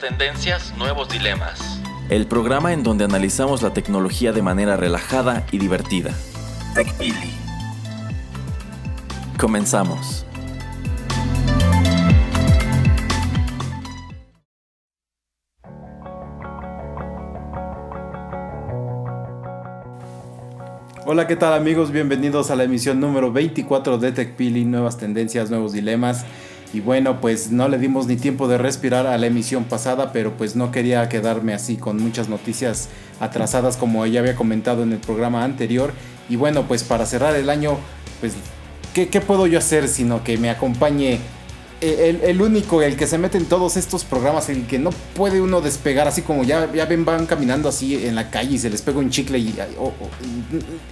Tendencias, nuevos dilemas. El programa en donde analizamos la tecnología de manera relajada y divertida. TechPili. Comenzamos. Hola, ¿qué tal amigos? Bienvenidos a la emisión número 24 de TechPili, nuevas tendencias, nuevos dilemas. Y bueno, pues no le dimos ni tiempo de respirar a la emisión pasada, pero pues no quería quedarme así con muchas noticias atrasadas como ya había comentado en el programa anterior. Y bueno, pues para cerrar el año, pues ¿qué, puedo yo hacer sino que me acompañe el, el, único, el que se mete en todos estos programas, el que no puede uno despegar, así como ya, ya ven, van caminando así en la calle y se les pega un chicle y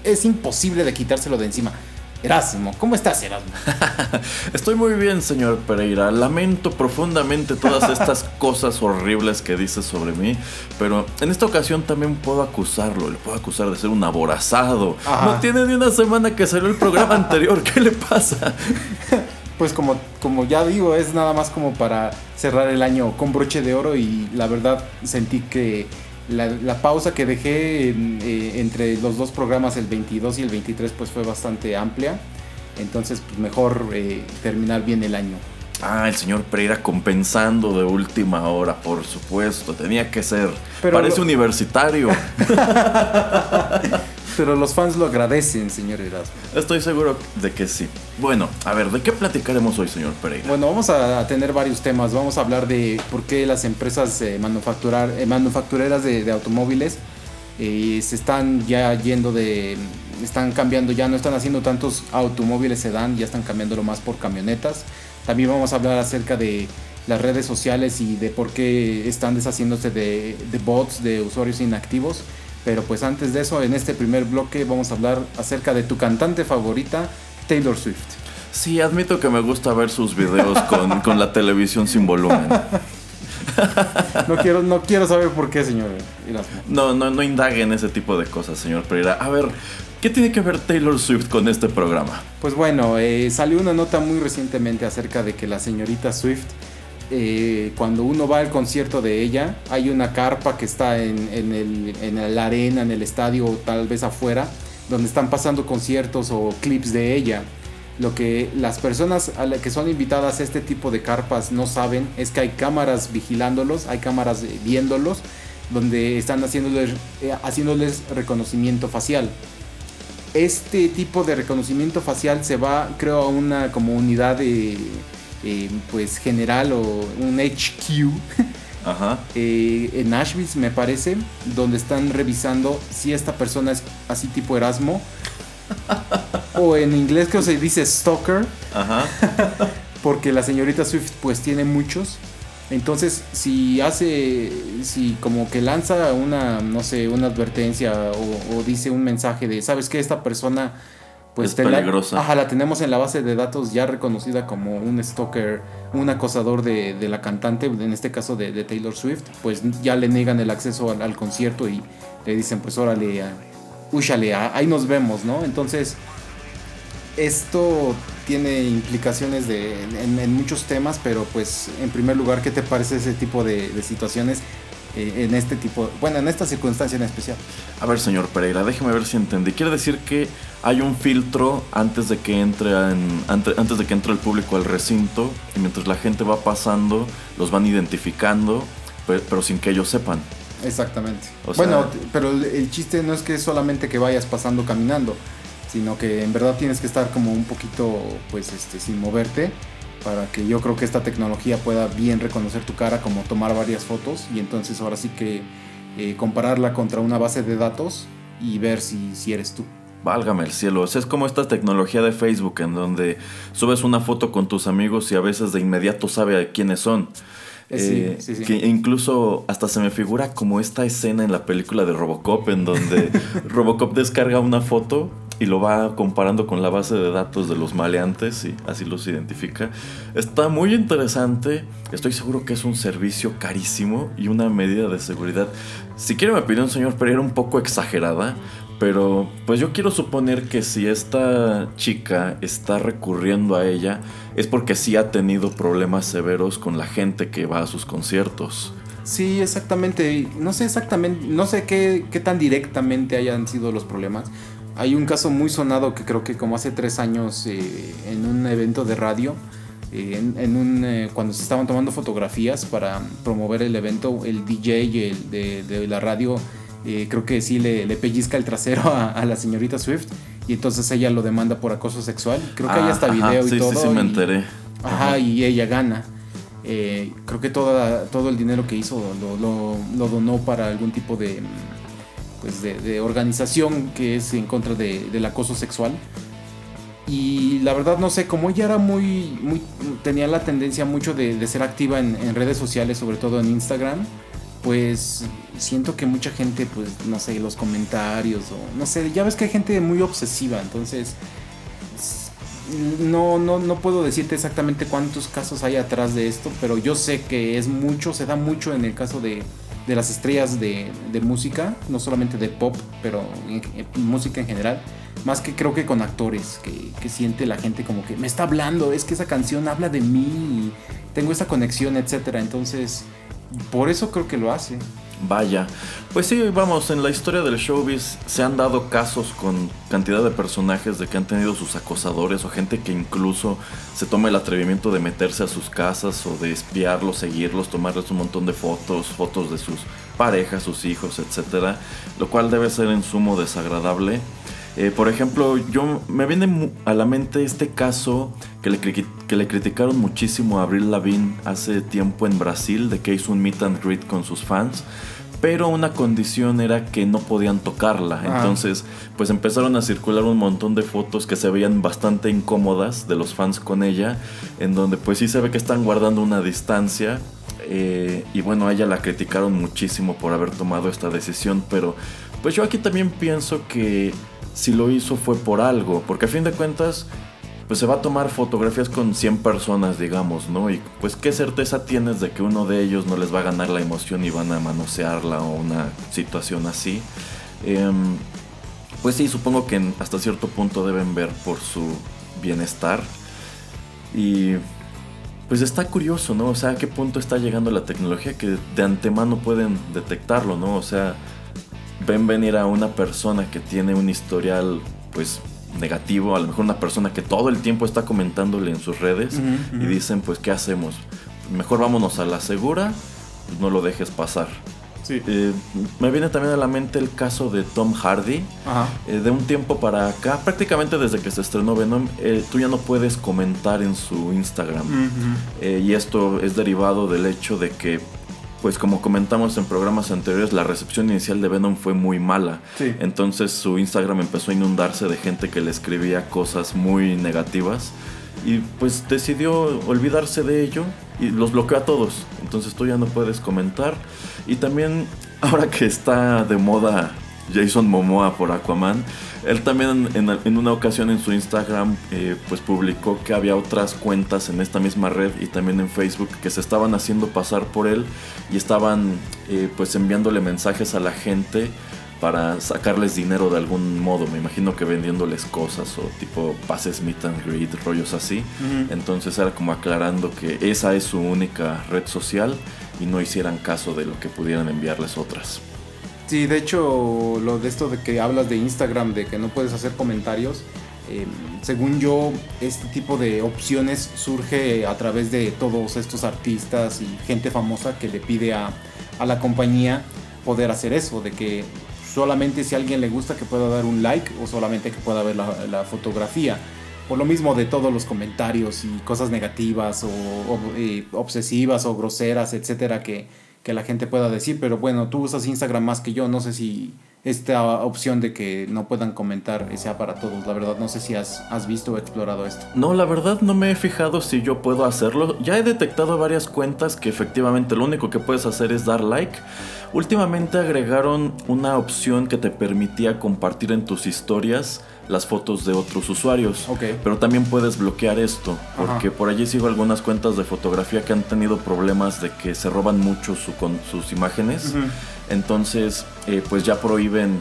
es imposible de quitárselo de encima. Erasmo, ¿cómo estás, Erasmo? Estoy muy bien, señor Pereira. Lamento profundamente todas estas cosas horribles que dice sobre mí, pero en esta ocasión también puedo acusarlo. Le puedo acusar de ser un aborazado. No tiene ni una semana que salió el programa anterior. ¿Qué le pasa? pues como, como ya digo, es nada más como para cerrar el año con broche de oro y la verdad sentí que la, pausa que dejé eh, entre los dos programas, el 22 y el 23, pues fue bastante amplia. Entonces, pues mejor eh, terminar bien el año. Ah, el señor Pereira compensando de última hora, por supuesto, tenía que ser. Parece universitario. Pero los fans lo agradecen, señor Erasmo. Estoy seguro de que sí. Bueno, a ver, ¿de qué platicaremos hoy, señor Pereira? Bueno, vamos a tener varios temas. Vamos a hablar de por qué las empresas eh, manufacturar, eh, manufactureras de, automóviles eh, se están ya yendo de... Están cambiando, ya no están haciendo tantos automóviles sedán, ya están cambiándolo más por camionetas. También vamos a hablar acerca de las redes sociales y de por qué están deshaciéndose de, de bots, de usuarios inactivos. Pero pues antes de eso, en este primer bloque vamos a hablar acerca de tu cantante favorita, Taylor Swift. Sí, admito que me gusta ver sus videos con, la televisión sin volumen. No quiero, no quiero saber por qué, señor No, no, no indague en ese tipo de cosas, señor Pereira. A ver, ¿qué tiene que ver Taylor Swift con este programa? Pues bueno, eh, salió una nota muy recientemente acerca de que la señorita Swift eh, cuando uno va al concierto de ella, hay una carpa que está en, la arena, en el estadio o tal vez afuera, donde están pasando conciertos o clips de ella. Lo que las personas que son invitadas a este tipo de carpas no saben es que hay cámaras vigilándolos, hay cámaras viéndolos, donde están haciéndoles, eh, haciéndoles reconocimiento facial. Este tipo de reconocimiento facial se va, creo, a una como unidad de eh, pues general o un HQ eh, en Nashville me parece, donde están revisando si esta persona es así tipo Erasmo o en inglés que se dice stalker, porque la señorita Swift pues tiene muchos. Entonces, si hace, si como que lanza una, no sé, una advertencia o, o dice un mensaje de, ¿sabes que Esta persona pues es peligrosa. La, ajá, la tenemos en la base de datos ya reconocida como un stalker, un acosador de, la cantante, en este caso de, Taylor Swift, pues ya le niegan el acceso al, concierto y le dicen, pues órale, úchale, ahí nos vemos, ¿no? Entonces, esto tiene implicaciones de, en, muchos temas, pero pues en primer lugar, ¿qué te parece ese tipo de, de situaciones? Eh, en este tipo, bueno, en esta circunstancia en especial. A ver, señor Pereira, déjeme ver si entendí. Quiere decir que hay un filtro antes de que entre antes de que entre el público al recinto y mientras la gente va pasando los van identificando, pero, sin que ellos sepan. Exactamente. bueno, pero el chiste no es que solamente que vayas pasando caminando, sino que en verdad tienes que estar como un poquito, pues, este, sin moverte para que yo creo que esta tecnología pueda bien reconocer tu cara, como tomar varias fotos y entonces ahora sí que eh, compararla contra una base de datos y ver si, si eres tú. Válgame el cielo, es como esta tecnología de Facebook en donde subes una foto con tus amigos y a veces de inmediato sabe quiénes son. Eh, que incluso hasta se me figura como esta escena en la película de Robocop, en donde Robocop descarga una foto y lo va comparando con la base de datos de los maleantes y así los identifica. Está muy interesante, estoy seguro que es un servicio carísimo y una medida de seguridad. Si quiere me opinión, señor Pereira, un poco exagerada, pero pues yo quiero suponer que si esta chica está recurriendo a ella es porque sí ha tenido problemas severos con la gente que va a sus conciertos. Sí, exactamente. No sé exactamente, no sé qué tan directamente hayan sido los problemas. Hay un caso muy sonado que creo que como hace tres años eh, en un evento de radio, eh, en, un, eh, cuando se estaban tomando fotografías para promover el evento, el DJ de, la radio creo que sí le, pellizca el trasero a, la señorita Swift y entonces ella lo demanda por acoso sexual. Creo que hay hasta video y todo. Sí, sí, me enteré. Ajá, y ella gana. creo que toda, todo el dinero que hizo lo donó para algún tipo de pues de, organización que es en contra del acoso sexual. Y la verdad no sé, como ella era muy, tenía la tendencia mucho de, ser activa en, redes sociales, sobre todo en Instagram, pues siento que mucha gente, pues no sé, los comentarios o no sé, ya ves que hay gente muy obsesiva, entonces no, no, no puedo decirte exactamente cuántos casos hay atrás de esto, pero yo sé que es mucho, se da mucho en el caso de, de las estrellas de, música, no solamente de pop, pero música en general, más que creo que con actores, que, siente la gente como que me está hablando, es que esa canción habla de mí, tengo esa conexión, etcétera. Entonces, por eso creo que lo hace. Vaya, pues sí, vamos, en la historia del showbiz se han dado casos con cantidad de personajes de que han tenido sus acosadores o gente que incluso se toma el atrevimiento de meterse a sus casas o de espiarlos, seguirlos, tomarles un montón de fotos, fotos de sus parejas, sus hijos, etcétera, lo cual debe ser en sumo desagradable. Eh, por ejemplo, yo me viene a la mente este caso que le, que le criticaron muchísimo a Avril Lavigne hace tiempo en Brasil, de que hizo un meet and greet con sus fans. Pero una condición era que no podían tocarla. Ah. Entonces, pues empezaron a circular un montón de fotos que se veían bastante incómodas de los fans con ella. En donde pues sí se ve que están guardando una distancia. Eh, y bueno, a ella la criticaron muchísimo por haber tomado esta decisión. Pero pues yo aquí también pienso que si lo hizo fue por algo, porque a fin de cuentas, pues se va a tomar fotografías con 100 personas, digamos, ¿no? Y pues qué certeza tienes de que uno de ellos no les va a ganar la emoción y van a manosearla o una situación así. Em, pues sí, supongo que hasta cierto punto deben ver por su bienestar. Y pues está curioso, ¿no? O sea, a qué punto está llegando la tecnología que de antemano pueden detectarlo, ¿no? O sea, ven venir a una persona que tiene un historial pues negativo, a lo mejor una persona que todo el tiempo está comentándole en sus redes y dicen pues ¿qué hacemos? Mejor vámonos a la segura, no lo dejes pasar. Eh, me viene también a la mente el caso de Tom Hardy. Eh, de un tiempo para acá, prácticamente desde que se estrenó Venom, eh, tú ya no puedes comentar en su Instagram. y esto es derivado del hecho de que pues como comentamos en programas anteriores, la recepción inicial de Venom fue muy mala. Entonces su Instagram empezó a inundarse de gente que le escribía cosas muy negativas. Y pues decidió olvidarse de ello y los bloqueó a todos. Entonces tú ya no puedes comentar. Y también ahora que está de moda Jason Momoa por Aquaman, él también en, una ocasión en su Instagram eh, pues publicó que había otras cuentas en esta misma red y también en Facebook que se estaban haciendo pasar por él y estaban eh, pues enviándole mensajes a la gente para sacarles dinero de algún modo. Me imagino que vendiéndoles cosas o tipo pases meet and greet, rollos así. Entonces era como aclarando que esa es su única red social y no hicieran caso de lo que pudieran enviarles otras. Sí, de hecho, lo de esto de que hablas de Instagram, de que no puedes hacer comentarios, em, según yo, este tipo de opciones surge a través de todos estos artistas y gente famosa que le pide a, la compañía poder hacer eso, de que solamente si a alguien le gusta que pueda dar un like o solamente que pueda ver la, fotografía. Por lo mismo de todos los comentarios y cosas negativas o, eh, obsesivas o groseras, etcétera, que, que la gente pueda decir, pero bueno, tú usas Instagram más que yo, no sé si, esta opción de que no puedan comentar sea para todos. La verdad, no sé si has, has visto o explorado esto. No, la verdad no me he fijado si yo puedo hacerlo. Ya he detectado varias cuentas que efectivamente lo único que puedes hacer es dar like. Últimamente agregaron una opción que te permitía compartir en tus historias las fotos de otros usuarios. Pero también puedes bloquear esto, porque Ajá. por allí sigo algunas cuentas de fotografía que han tenido problemas de que se roban mucho su- con sus imágenes. Entonces, eh, pues ya prohíben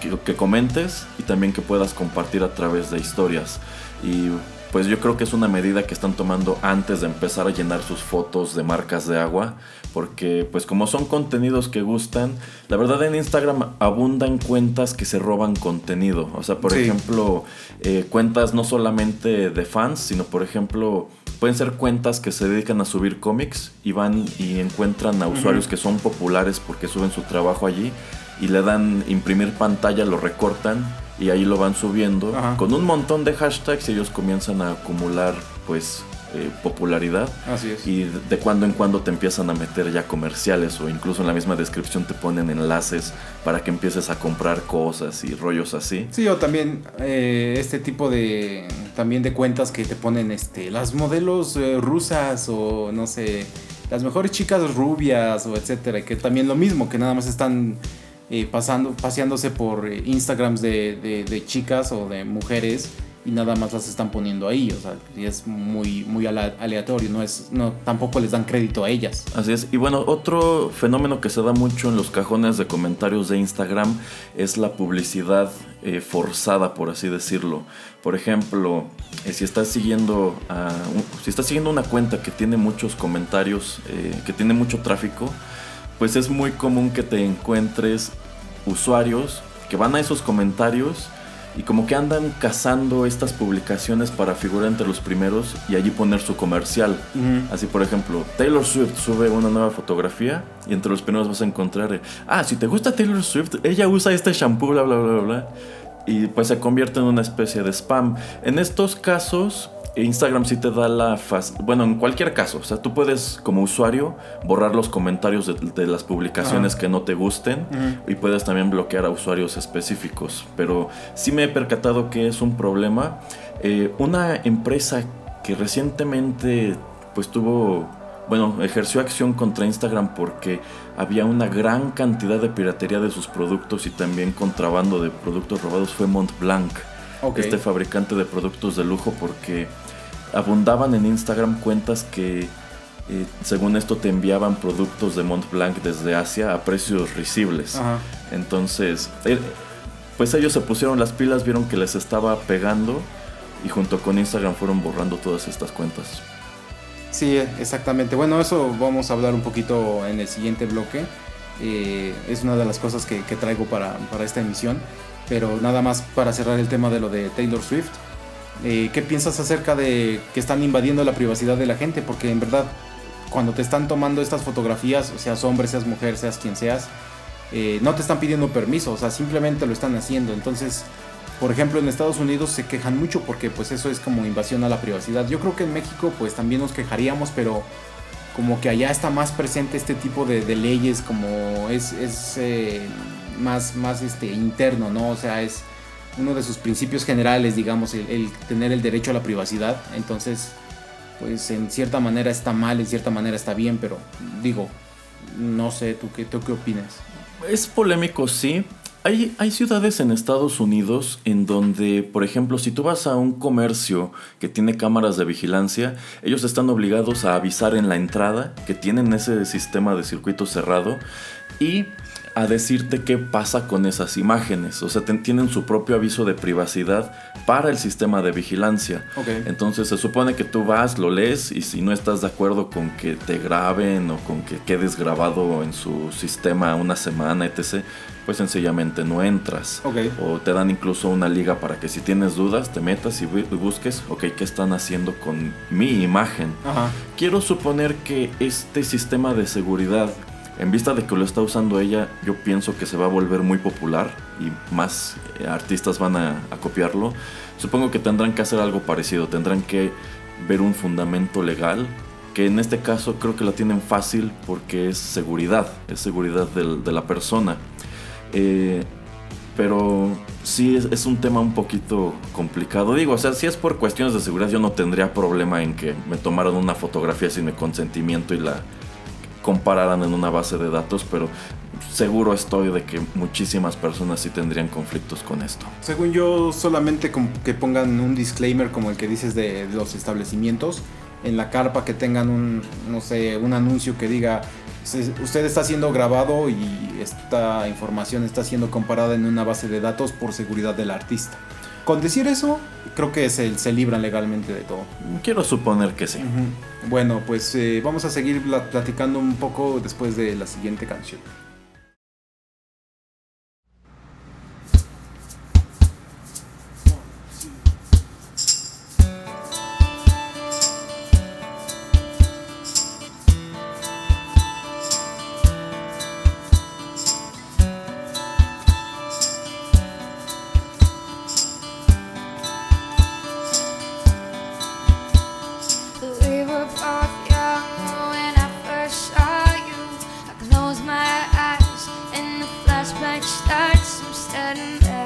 que, que comentes y también que puedas compartir a través de historias. Y pues yo creo que es una medida que están tomando antes de empezar a llenar sus fotos de marcas de agua, porque pues como son contenidos que gustan, la verdad en Instagram abundan cuentas que se roban contenido. O sea, por Sí. ejemplo, eh, cuentas no solamente de fans, sino por ejemplo pueden ser cuentas que se dedican a subir cómics y van y encuentran a usuarios que son populares porque suben su trabajo allí y le dan imprimir pantalla, lo recortan y ahí lo van subiendo Ajá. con un montón de hashtags y ellos comienzan a acumular pues eh, popularidad Así es. y de- cuando en cuando te empiezan a meter ya comerciales o incluso en la misma descripción te ponen enlaces para que empieces a comprar cosas y rollos así. Sí, o también eh, este tipo de también de cuentas que te ponen este las modelos eh, rusas o no sé, las mejores chicas rubias o etcétera, que también lo mismo, que nada más están eh, pasando paseándose por eh, Instagrams de, de- de chicas o de mujeres y nada más las están poniendo ahí, o sea, es muy muy aleatorio, no es no tampoco les dan crédito a ellas. Así es. Y bueno, otro fenómeno que se da mucho en los cajones de comentarios de Instagram es la publicidad eh, forzada, por así decirlo. Por ejemplo, eh, si estás siguiendo a si estás siguiendo una cuenta que tiene muchos comentarios, eh, que tiene mucho tráfico, pues es muy común que te encuentres usuarios que van a esos comentarios y como que andan cazando estas publicaciones para figurar entre los primeros y allí poner su comercial. Así, por ejemplo, Taylor Swift sube una nueva fotografía y entre los primeros vas a encontrar, eh, ah, si te gusta Taylor Swift, ella usa este shampoo, bla, bla, bla, bla. Y pues se convierte en una especie de spam. En estos casos, Instagram sí te da la... fas- bueno, en cualquier caso, o sea, tú puedes como usuario borrar los comentarios de, de las publicaciones que no te gusten y puedes también bloquear a usuarios específicos. Pero sí me he percatado que es un problema. Eh, una empresa que recientemente pues tuvo, bueno, ejerció acción contra Instagram porque había una gran cantidad de piratería de sus productos y también contrabando de productos robados fue Montblanc, este fabricante de productos de lujo porque abundaban en Instagram cuentas que eh, según esto te enviaban productos de Montblanc desde Asia a precios risibles. Ajá. Entonces, eh, pues ellos se pusieron las pilas, vieron que les estaba pegando y junto con Instagram fueron borrando todas estas cuentas. Sí, exactamente. Bueno, eso vamos a hablar un poquito en el siguiente bloque. Eh, es una de las cosas que, que traigo para, para esta emisión. Pero nada más para cerrar el tema de lo de Taylor Swift. Eh, ¿Qué piensas acerca de que están invadiendo la privacidad de la gente? Porque en verdad, cuando te están tomando estas fotografías, seas hombre, seas mujer, seas quien seas, eh, no te están pidiendo permiso, o sea, simplemente lo están haciendo. Entonces, por ejemplo, en Estados Unidos se quejan mucho porque pues eso es como invasión a la privacidad. Yo creo que en México pues también nos quejaríamos, pero como que allá está más presente este tipo de, leyes, como es, es eh, más, más este, interno, ¿no? O sea, es uno de sus principios generales, digamos, el, tener el derecho a la privacidad. Entonces, pues en cierta manera está mal, en cierta manera está bien, pero digo, no sé, ¿tú qué, tú qué opinas? Es polémico, sí. Hay, hay ciudades en Estados Unidos en donde, por ejemplo, si tú vas a un comercio que tiene cámaras de vigilancia, ellos están obligados a avisar en la entrada que tienen ese sistema de circuito cerrado y a decirte qué pasa con esas imágenes. O sea, tienen su propio aviso de privacidad para el sistema de vigilancia. Entonces se supone que tú vas, lo lees y si no estás de acuerdo con que te graben o con que quedes grabado en su sistema una semana, etc., pues sencillamente no entras. O te dan incluso una liga para que si tienes dudas te metas y bu- y busques, ok, ¿qué están haciendo con mi imagen? Ajá. Quiero suponer que este sistema de seguridad, en vista de que lo está usando ella, yo pienso que se va a volver muy popular y más eh, artistas van a, copiarlo. Supongo que tendrán que hacer algo parecido, tendrán que ver un fundamento legal, que en este caso creo que la tienen fácil porque es seguridad, es seguridad de la persona. Eh, Pero sí es, es, un tema un poquito complicado. Digo, o sea, si es por cuestiones de seguridad, yo no tendría problema en que me tomaran una fotografía sin mi consentimiento y la compararan en una base de datos, pero seguro estoy de que muchísimas personas sí tendrían conflictos con esto. Según yo, solamente que pongan un disclaimer como el que dices de los establecimientos, en la carpa que tengan un, no sé, un anuncio que diga usted está siendo grabado y esta información está siendo comparada en una base de datos por seguridad del artista. Con decir eso, creo que se, se libran legalmente de todo. Quiero suponer que sí. Bueno, pues eh, vamos a seguir platicando un poco después de la siguiente canción. I'm standing there.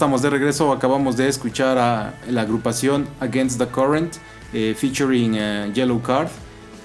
Estamos de regreso, acabamos de escuchar a la agrupación Against the Current eh, featuring eh, Yellow Card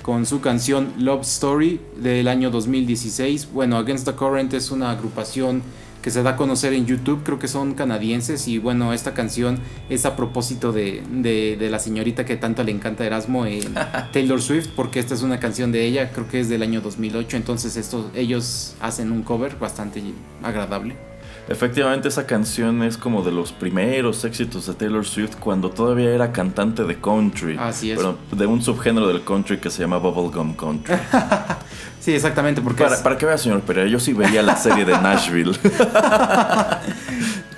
con su canción Love Story del año 2016. Bueno, Against the Current es una agrupación que se da a conocer en YouTube, creo que son canadienses y bueno, esta canción es a propósito de, de, la señorita que tanto le encanta Erasmo, eh, Taylor Swift, porque esta es una canción de ella, creo que es del año 2008, entonces estos, ellos hacen un cover bastante agradable. Efectivamente, esa canción es como de los primeros éxitos de Taylor Swift cuando todavía era cantante de country. Así es. Pero de un subgénero del country que se llama Bubblegum Country. sí, exactamente. Porque para, para que vea, señor Pereira, yo sí veía la serie de Nashville.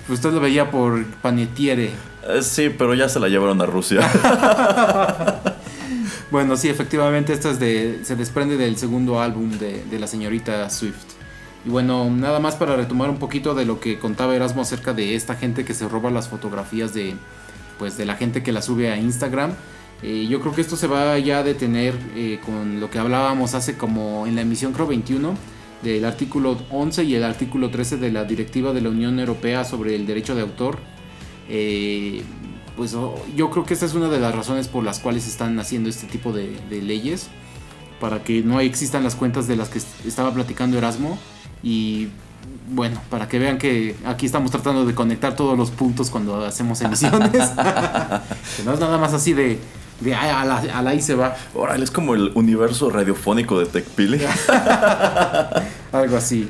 Usted lo veía por Panetiere. Eh, sí, pero ya se la llevaron a Rusia. bueno, sí, efectivamente, esta es de, se desprende del segundo álbum de, de la señorita Swift. Y bueno, nada más para retomar un poquito de lo que contaba Erasmo acerca de esta gente que se roba las fotografías de, pues, de la gente que la sube a Instagram. Eh, yo creo que esto se va ya a detener eh, con lo que hablábamos hace como en la emisión creo 21 del artículo 11 y el artículo 13 de la directiva de la Unión Europea sobre el derecho de autor. Eh, pues oh, yo creo que esta es una de las razones por las cuales están haciendo este tipo de leyes para que no existan las cuentas de las que estaba platicando Erasmo y bueno, para que vean que aquí estamos tratando de conectar todos los puntos cuando hacemos emisiones. que no es nada más así de, de a, la, a la ahí se va. Órale, es como el universo radiofónico de TechPili. Algo así.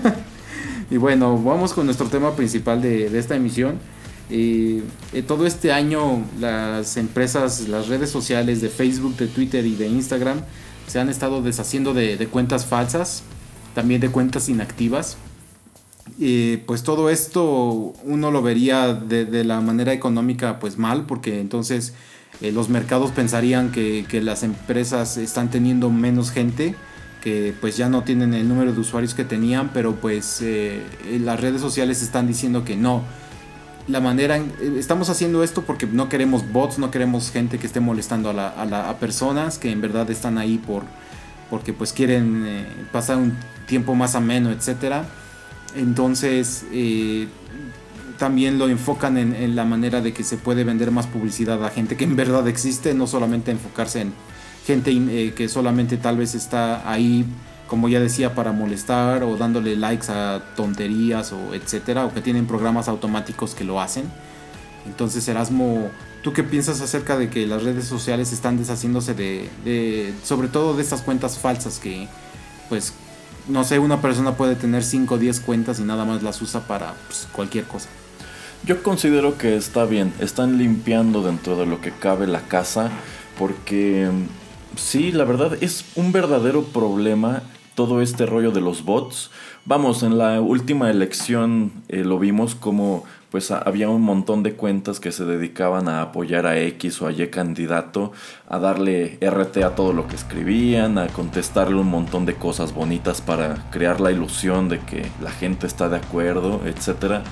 y bueno, vamos con nuestro tema principal de, esta emisión. Eh, todo este año las empresas, las redes sociales de Facebook, de Twitter y de Instagram se han estado deshaciendo de, de cuentas falsas también de cuentas inactivas. Y pues todo esto uno lo vería de, la manera económica pues mal, porque entonces eh, los mercados pensarían que, las empresas están teniendo menos gente, que pues ya no tienen el número de usuarios que tenían, pero pues eh, las redes sociales están diciendo que no. La manera, estamos haciendo esto porque no queremos bots, no queremos gente que esté molestando a, la, a personas que en verdad están ahí por, porque pues quieren eh, pasar un tiempo más ameno, etcétera. Entonces eh, también lo enfocan en, la manera de que se puede vender más publicidad a gente que en verdad existe, no solamente enfocarse en gente eh, que solamente tal vez está ahí, como ya decía, para molestar o dándole likes a tonterías o etcétera, o que tienen programas automáticos que lo hacen. Entonces Erasmo ¿Tú qué piensas acerca de que las redes sociales están deshaciéndose de, sobre todo de estas cuentas falsas que, pues, no sé, una persona puede tener 5 o 10 cuentas y nada más las usa para pues, cualquier cosa? Yo considero que está bien, están limpiando dentro de lo que cabe la casa, porque sí, la verdad es un verdadero problema todo este rollo de los bots. Vamos, en la última elección eh, lo vimos como pues había un montón de cuentas que se dedicaban a apoyar a X o a Y candidato, a darle RT a todo lo que escribían, a contestarle un montón de cosas bonitas para crear la ilusión de que la gente está de acuerdo, etc.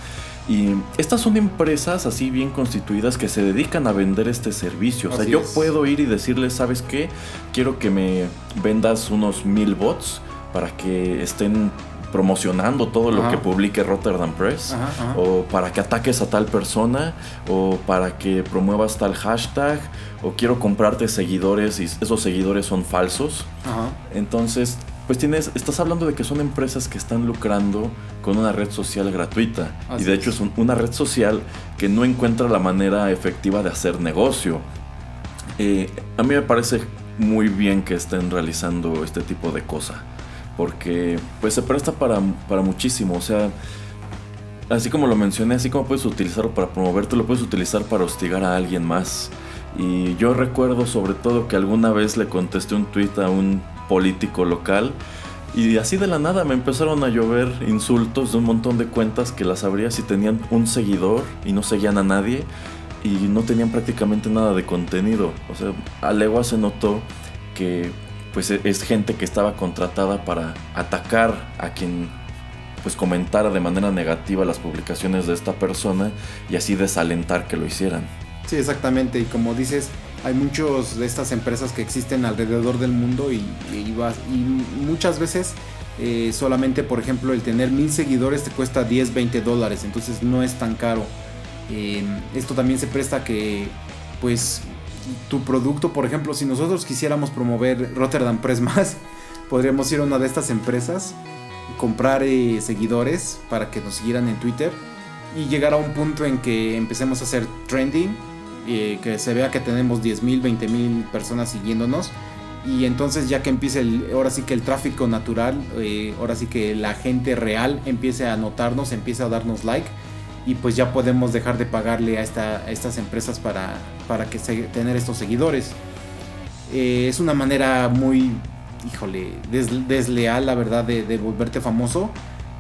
Y estas son empresas así bien constituidas que se dedican a vender este servicio. O sea, yo puedo ir y decirles, ¿sabes qué? Quiero que me vendas unos mil bots para que estén promocionando todo lo que publique Rotterdam Press, o para que ataques a tal persona, o para que promuevas tal hashtag, o quiero comprarte seguidores y esos seguidores son falsos. Entonces, pues tienes, estás hablando de que son empresas que están lucrando con una red social gratuita. y de hecho es una red social que no encuentra la manera efectiva de hacer negocio. Eh, a mí me parece muy bien que estén realizando este tipo de cosas porque pues se presta para, para muchísimo, o sea, así como lo mencioné, así como puedes utilizarlo para promoverte, lo puedes utilizar para hostigar a alguien más. Y yo recuerdo sobre todo que alguna vez le contesté un tweet a un político local y así de la nada me empezaron a llover insultos de un montón de cuentas que las abría si tenían un seguidor y no seguían a nadie y no tenían prácticamente nada de contenido. O sea, a legua se notó que pues e-, es gente que estaba contratada para atacar a quien pues comentara de manera negativa las publicaciones de esta persona y así desalentar que lo hicieran. Sí, exactamente. Y como dices, hay muchos de estas empresas que existen alrededor del mundo y, y, muchas veces eh, solamente, por ejemplo, el tener mil seguidores te cuesta 10, 20 dólares, entonces no es tan caro. Eh, esto también se presta que, pues, tu producto, por ejemplo, si nosotros quisiéramos promover Rotterdam Press más, podríamos ir a una de estas empresas, comprar eh, seguidores para que nos siguieran en Twitter y llegar a un punto en que empecemos a hacer trending, que se vea que tenemos 10 mil, 20 mil personas siguiéndonos y entonces ya que empiece el, ahora sí que el tráfico natural, eh, ahora sí que la gente real empiece a notarnos, empiece a darnos like y pues ya podemos dejar de pagarle a, esta, estas empresas para, para que tener estos seguidores. Eh, es una manera muy, híjole, desleal la verdad de, de, volverte famoso,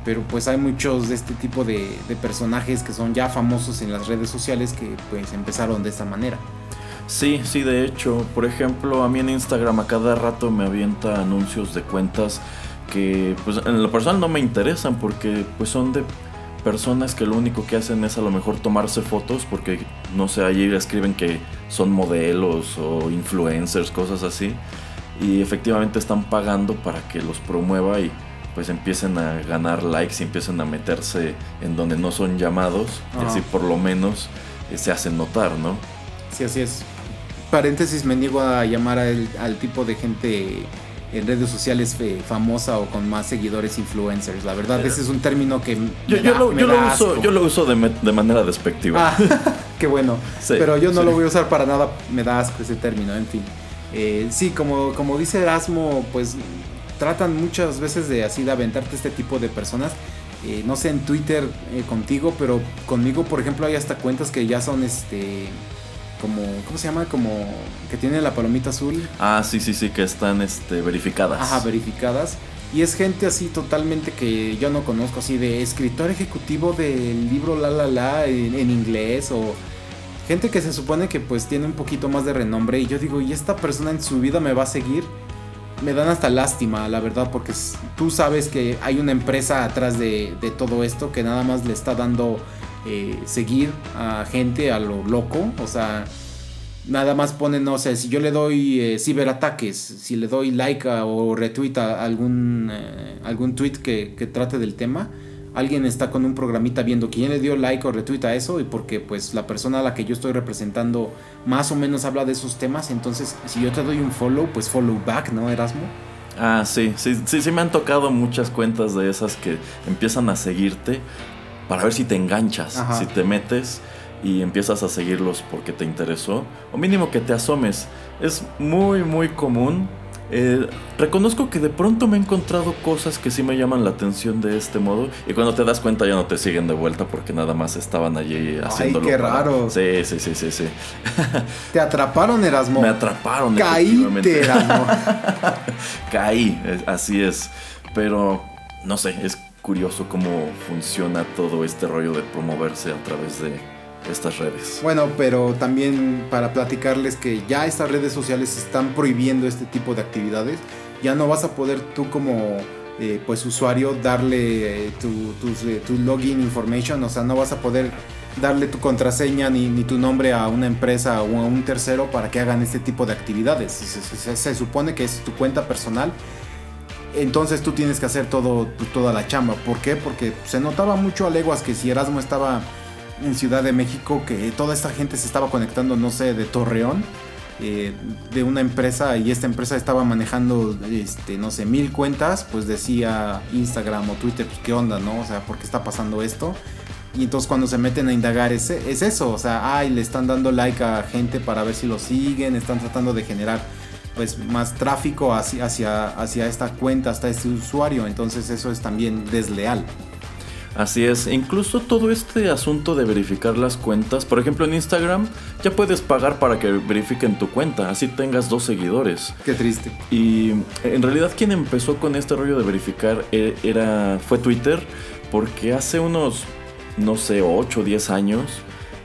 pero pues hay muchos de este tipo de, de personajes que son ya famosos en las redes sociales que pues empezaron de esta manera. Sí, sí, de hecho, por ejemplo, a mí en Instagram a cada rato me avienta anuncios de cuentas que pues en lo personal no me interesan porque pues son de personas que lo único que hacen es a lo mejor tomarse fotos porque no sé, allí escriben que son modelos o influencers, cosas así y efectivamente están pagando para que los promueva y pues empiecen a ganar likes y empiecen a meterse en donde no son llamados y así por lo menos eh, se hacen notar, ¿no? Sí, así es paréntesis, me niego a llamar al, tipo de gente en redes sociales famosa o con más seguidores influencers. La verdad, ese es un término que yo, lo, uso, yo, lo, uso, de, manera despectiva. Ah, qué bueno. Pero yo no lo voy a usar para nada, me da asco ese término, en fin. Eh, sí, como, como dice Erasmo, pues tratan muchas veces de así de aventarte este tipo de personas. Eh, no sé en Twitter eh, contigo, pero conmigo, por ejemplo, hay hasta cuentas que ya son este como ¿cómo se llama? Como que tiene la palomita azul. Ah, sí, sí, sí, que están este verificadas. Ajá, verificadas. Y es gente así totalmente que yo no conozco, así de escritor ejecutivo del libro La La La en, en inglés o gente que se supone que pues tiene un poquito más de renombre y yo digo, ¿y esta persona en su vida me va a seguir? Me dan hasta lástima, la verdad, porque tú sabes que hay una empresa atrás de, de todo esto que nada más le está dando eh, seguir a gente a lo loco. O sea, nada más ponen, no sé, si yo le doy eh, ciberataques, si le doy like o retweet a algún, eh, algún tweet que, que, trate del tema, alguien está con un programita viendo quién le dio like o retweet a eso y porque pues la persona a la que yo estoy representando más o menos habla de esos temas, entonces si yo te doy un follow, pues follow back, ¿no, Erasmo? Ah, sí, sí, sí, sí me han tocado muchas cuentas de esas que empiezan a seguirte para ver si te enganchas, si te metes y empiezas a seguirlos porque te interesó, o mínimo que te asomes. Es muy, muy común. Eh, reconozco que de pronto me he encontrado cosas que sí me llaman la atención de este modo y cuando te das cuenta ya no te siguen de vuelta porque nada más estaban allí haciéndolo. Ay, qué raro. Sí, sí, sí, sí, sí. Te atraparon, Erasmo. Me atraparon. Caíste, Erasmo. Caí, así es. Pero no sé, es curioso cómo funciona todo este rollo de promoverse a través de estas redes. Bueno, pero también para platicarles que ya estas redes sociales están prohibiendo este tipo de actividades. Ya no vas a poder tú como eh, pues usuario darle eh, eh, tu, login information, o sea, no vas a poder darle tu contraseña ni, tu nombre a una empresa o a un tercero para que hagan este tipo de actividades. se supone que es tu cuenta personal entonces tú tienes que hacer todo, toda la chamba. ¿Por qué? Porque se notaba mucho a leguas que si Erasmo estaba en Ciudad de México, que toda esta gente se estaba conectando, no sé, de Torreón, eh, de una empresa, y esta empresa estaba manejando, este, no sé, mil cuentas, pues decía Instagram o Twitter, pues qué onda, ¿no? O sea, ¿por qué está pasando esto? Y entonces cuando se meten a indagar es, es eso, o sea, ay, le están dando like a gente para ver si lo siguen, están tratando de generar pues más tráfico hacia, hacia, hacia esta cuenta, hasta este usuario. Entonces eso es también desleal. Así es, incluso todo este asunto de verificar las cuentas, por ejemplo en Instagram, ya puedes pagar para que verifiquen tu cuenta, así tengas dos seguidores. Qué triste. Y en realidad quien empezó con este rollo de verificar e, era, fue Twitter, porque hace unos, no sé, 8 o 10 años,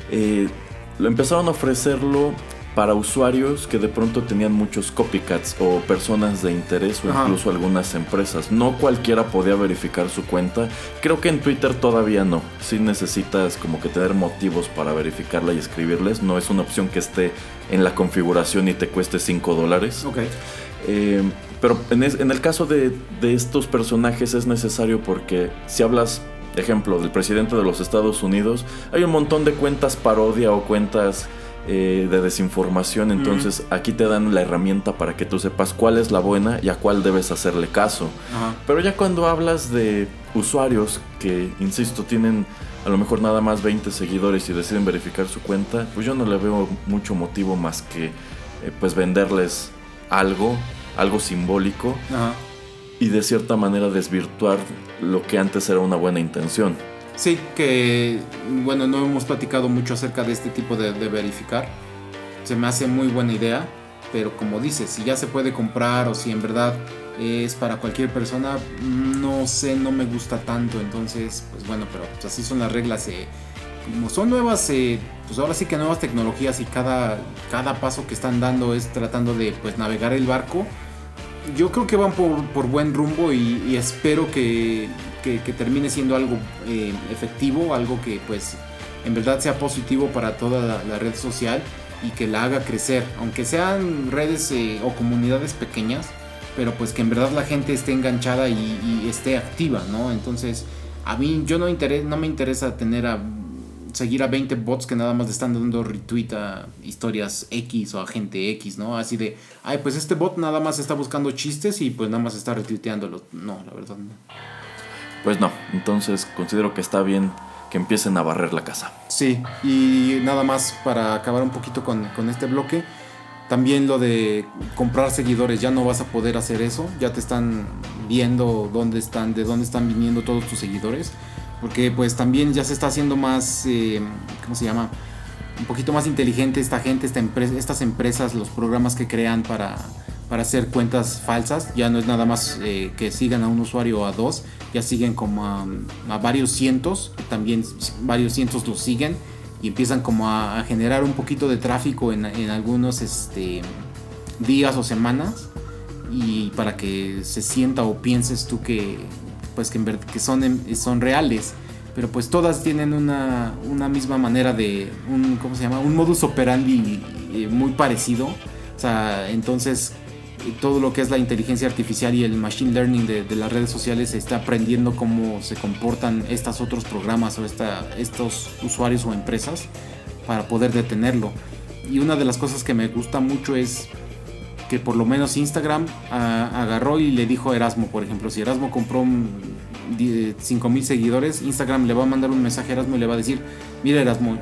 eh, lo empezaron a ofrecerlo para usuarios que de pronto tenían muchos copycats o personas de interés o incluso algunas empresas. No cualquiera podía verificar su cuenta. Creo que en Twitter todavía no. Si necesitas como que tener motivos para verificarla y escribirles. No es una opción que esté en la configuración y te cueste 5 dólares. Ok. Eh, Pero en, en el caso de, de, estos personajes es necesario porque si hablas, ejemplo, del presidente de los Estados Unidos, hay un montón de cuentas parodia o cuentas eh, de desinformación, entonces aquí te dan la herramienta para que tú sepas cuál es la buena y a cuál debes hacerle caso. Pero ya cuando hablas de usuarios que, insisto, tienen a lo mejor nada más 20 seguidores y deciden verificar su cuenta, pues yo no le veo mucho motivo más que eh, pues venderles algo, algo simbólico y de cierta manera desvirtuar lo que antes era una buena intención. Sí, que bueno, no hemos platicado mucho acerca de este tipo de, verificar. Se me hace muy buena idea, pero como dices, si ya se puede comprar o si en verdad es para cualquier persona, no sé, no me gusta tanto. Entonces, pues bueno, pero pues así son las reglas. Eh, como son nuevas, eh, pues ahora sí que nuevas tecnologías y cada, cada paso que están dando es tratando de pues navegar el barco. Yo creo que van por, buen rumbo y espero que termine siendo algo eh, efectivo, algo que pues en verdad sea positivo para toda la, red social y que la haga crecer, aunque sean redes eh, o comunidades pequeñas, pero pues que en verdad la gente esté enganchada y, esté activa, ¿no? Entonces, a mí yo no, no me interesa tener a seguir a 20 bots que nada más le están dando retweet a historias X o a gente X, ¿no? Así de, ay, pues este bot nada más está buscando chistes y pues nada más está retuiteándolos. No, la verdad no pues no. Entonces considero que está bien que empiecen a barrer la casa. Sí, y nada más para acabar un poquito con, este bloque. También lo de comprar seguidores, ya no vas a poder hacer eso, ya te están viendo dónde están, de dónde están viniendo todos tus seguidores, porque pues también ya se está haciendo más, eh, ¿cómo se llama? Un poquito más inteligente esta gente, esta empresa, estas empresas, los programas que crean para, para hacer cuentas falsas. Ya no es nada más eh, que sigan a un usuario o a dos, ya siguen como a, varios cientos, también varios cientos los siguen y empiezan como a, generar un poquito de tráfico en, algunos este, días o semanas y para que se sienta o pienses tú que pues que, que son, son reales pero pues todas tienen una, una misma manera de un ¿cómo se llama? un modus operandi eh, muy parecido o sea entonces todo lo que es la inteligencia artificial y el machine learning de, las redes sociales está aprendiendo cómo se comportan estos otros programas o estos usuarios o empresas para poder detenerlo. Y una de las cosas que me gusta mucho es que por lo menos Instagram ah, agarró y le dijo a Erasmo, por ejemplo, si Erasmo compró 5000 seguidores, Instagram le va a mandar un mensaje a Erasmo y le va a decir, mira Erasmo,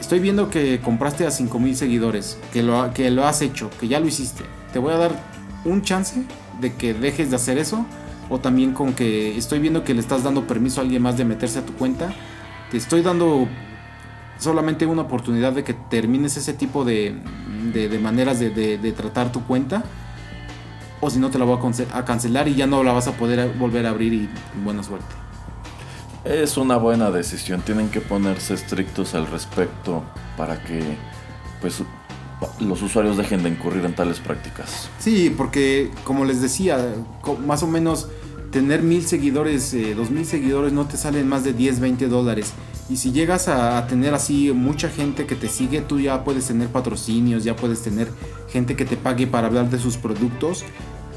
estoy viendo que compraste a 5000 seguidores, que lo, que lo has hecho, que ya lo hiciste te voy a dar un chance de que dejes de hacer eso. O también con que estoy viendo que le estás dando permiso a alguien más de meterse a tu cuenta. Te estoy dando solamente una oportunidad de que termines ese tipo de, de, maneras de, tratar tu cuenta. O si no te la voy a, cancelar y ya no la vas a poder volver a abrir y buena suerte. Es una buena decisión. Tienen que ponerse estrictos al respecto para que pues los usuarios dejen de incurrir en tales prácticas. Sí, porque como les decía, más o menos tener mil seguidores, eh, dos mil seguidores no te salen más de 10, 20 dólares. Y si llegas a, tener así mucha gente que te sigue, tú ya puedes tener patrocinios, ya puedes tener gente que te pague para hablar de sus productos.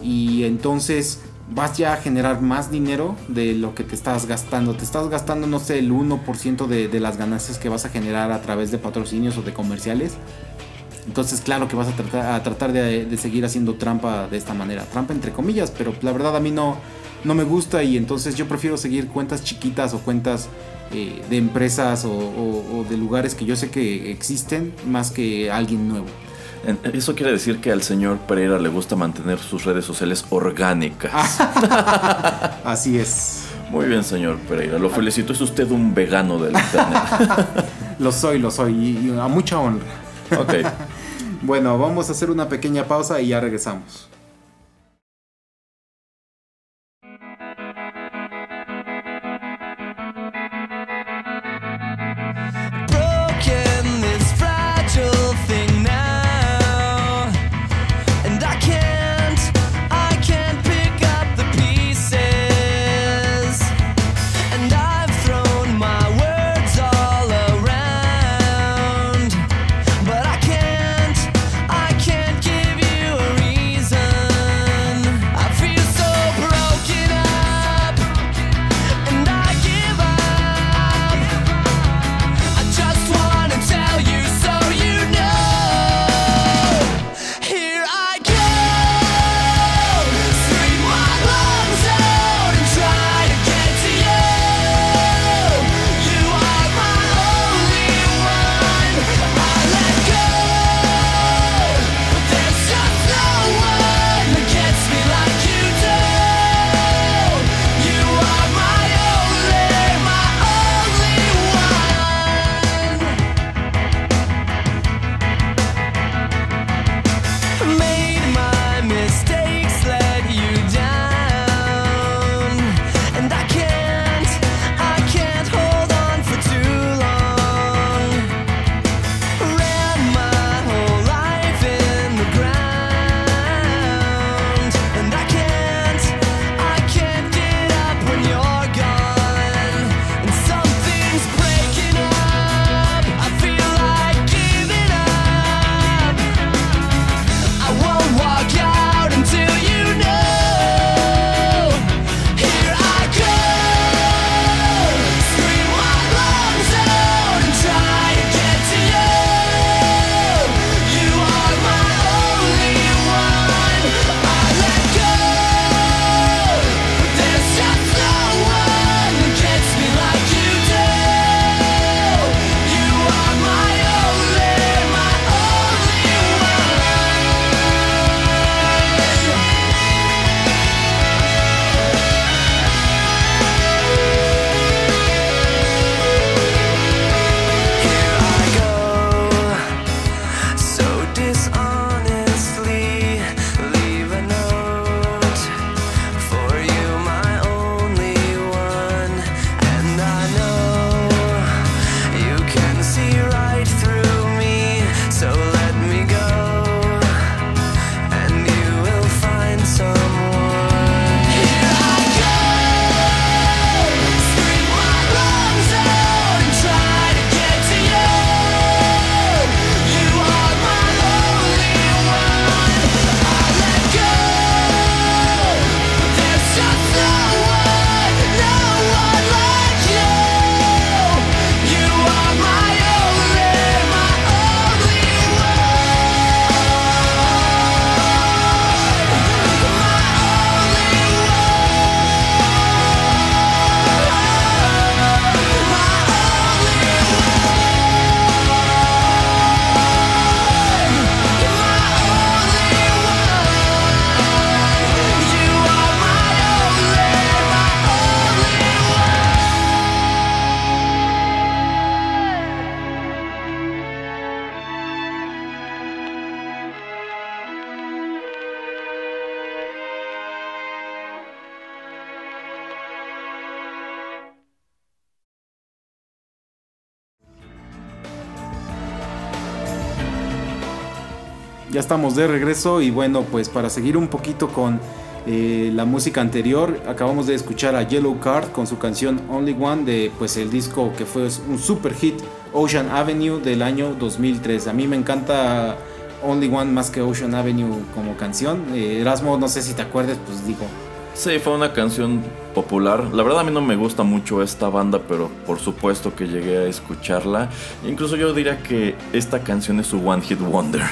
Y entonces vas ya a generar más dinero de lo que te estás gastando. Te estás gastando, no sé, el 1% de, de las ganancias que vas a generar a través de patrocinios o de comerciales. Entonces, claro que vas a tratar, a tratar de, seguir haciendo trampa de esta manera. Trampa entre comillas, pero la verdad a mí no, no me gusta y entonces yo prefiero seguir cuentas chiquitas o cuentas eh, de empresas o, de lugares que yo sé que existen más que alguien nuevo. Eso quiere decir que al señor Pereira le gusta mantener sus redes sociales orgánicas. Así es. Muy bien, señor Pereira. Lo felicito. Es usted un vegano del internet. lo soy, lo soy. Y a mucha honra. Ok. Bueno, vamos a hacer una pequeña pausa y ya regresamos. Ya estamos de regreso y bueno, pues para seguir un poquito con eh, la música anterior, acabamos de escuchar a Yellow Card con su canción Only One de pues el disco que fue un super hit Ocean Avenue del año 2003. A mí me encanta Only One más que Ocean Avenue como canción. Eh, Erasmo, no sé si te acuerdas, pues digo. Sí, fue una canción popular. La verdad a mí no me gusta mucho esta banda, pero por supuesto que llegué a escucharla. Incluso yo diría que esta canción es su One Hit Wonder.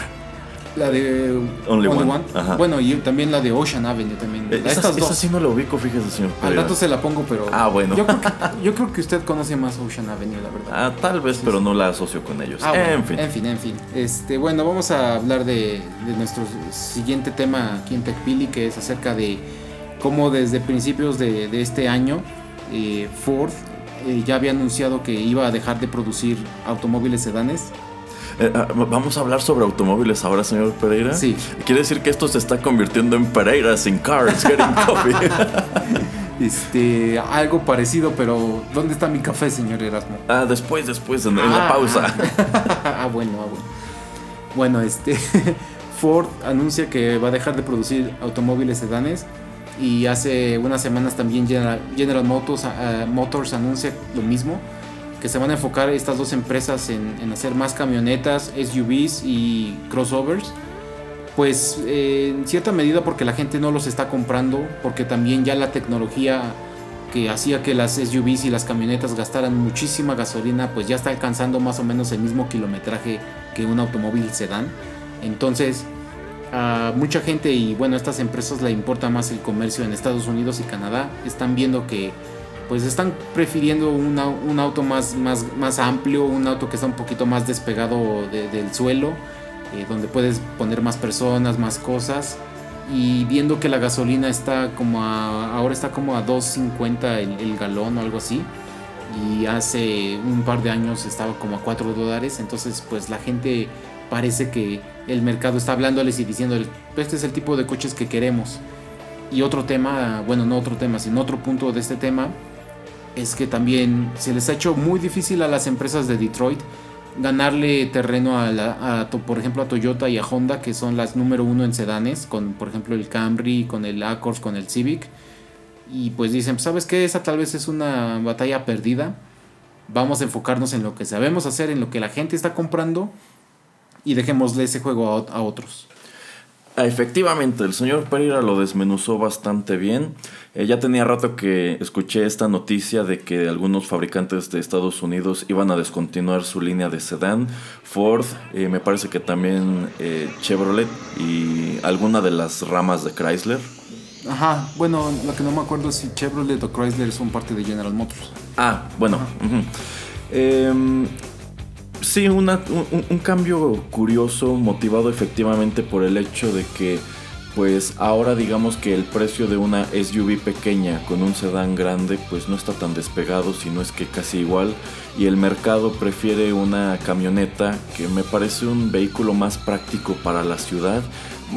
La de Only, One. Bueno, y también la de Ocean Avenue también. Eh, esa, sí no la ubico, fíjese, señor. Al rato se la pongo, pero. Ah, bueno. Yo creo, que, yo creo, que, usted conoce más Ocean Avenue, la verdad. Ah, tal vez, pero no la asocio con ellos. Ah, en fin. En fin, en fin. Este, bueno, vamos a hablar de, de nuestro siguiente tema aquí en TechPili, que es acerca de cómo desde principios de, de este año eh, Ford eh, ya había anunciado que iba a dejar de producir automóviles sedanes eh, ah, vamos a hablar sobre automóviles ahora, señor Pereira. Sí. Quiere decir que esto se está convirtiendo en Pereiras in Cars Getting Coffee. este, algo parecido, pero ¿dónde está mi café, señor Erasmo? Ah, después, después, en, la ah. pausa. ah, bueno, ah, bueno. Bueno, este, Ford anuncia que va a dejar de producir automóviles sedanes y hace unas semanas también General, Motors, Motors anuncia lo mismo que se van a enfocar estas dos empresas en, hacer más camionetas, SUVs y crossovers. Pues eh, en cierta medida porque la gente no los está comprando, porque también ya la tecnología que hacía que las SUVs y las camionetas gastaran muchísima gasolina, pues ya está alcanzando más o menos el mismo kilometraje que un automóvil sedán. Entonces, a mucha gente y bueno, estas empresas le importa más el comercio en Estados Unidos y Canadá. Están viendo que pues están prefiriendo un auto más, más, más amplio, un auto que está un poquito más despegado del suelo, eh, donde puedes poner más personas, más cosas. Y viendo que la gasolina está como a, ahora está como a 2.50 el, el galón o algo así. Y hace un par de años estaba como a 4 dólares. Entonces pues la gente parece que el mercado está hablándoles y diciéndoles, este es el tipo de coches que queremos. Y otro tema, bueno, no otro tema, sino otro punto de este tema es que también se les ha hecho muy difícil a las empresas de Detroit ganarle terreno a, por ejemplo a Toyota y a Honda que son las número uno en sedanes con por ejemplo el Camry con el Accord con el Civic. Y pues dicen sabes qué esa tal vez es una batalla perdida. Vamos a enfocarnos en lo que sabemos hacer en lo que la gente está comprando y dejémosle ese juego a otros efectivamente, el señor Pereira lo desmenuzó bastante bien. Eh, ya tenía rato que escuché esta noticia de que algunos fabricantes de Estados Unidos iban a descontinuar su línea de sedán. Ford, eh, me parece que también eh, Chevrolet y alguna de las ramas de Chrysler. Ajá, bueno, lo que no me acuerdo es si Chevrolet o Chrysler son parte de General Motors. Ah, bueno. Sí, un, cambio curioso, motivado efectivamente por el hecho de que, pues ahora digamos que el precio de una SUV pequeña con un sedán grande, pues no está tan despegado, sino es que casi igual. Y el mercado prefiere una camioneta que me parece un vehículo más práctico para la ciudad.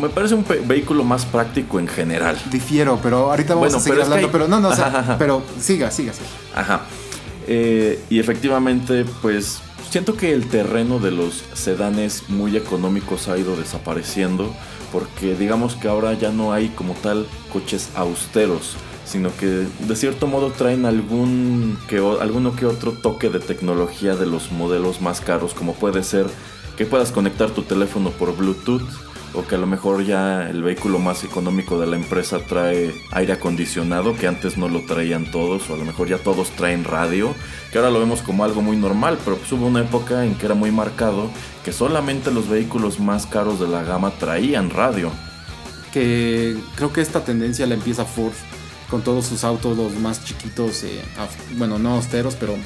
Me parece un vehículo más práctico en general. Difiero, pero ahorita vamos a seguir hablando. Pero no, no, pero siga, siga, siga. Ajá. Eh, y efectivamente, pues siento que el terreno de los sedanes muy económicos ha ido desapareciendo porque digamos que ahora ya no hay como tal coches austeros, sino que de cierto modo traen algún que, alguno que otro toque de tecnología de los modelos más caros, como puede ser que puedas conectar tu teléfono por Bluetooth o que a lo mejor ya el vehículo más económico de la empresa trae aire acondicionado que antes no lo traían todos o a lo mejor ya todos traen radio que ahora lo vemos como algo muy normal pero pues hubo una época en que era muy marcado que solamente los vehículos más caros de la gama traían radio. Que creo que esta tendencia la empieza Ford con todos sus autos los más chiquitos eh, bueno no austeros pero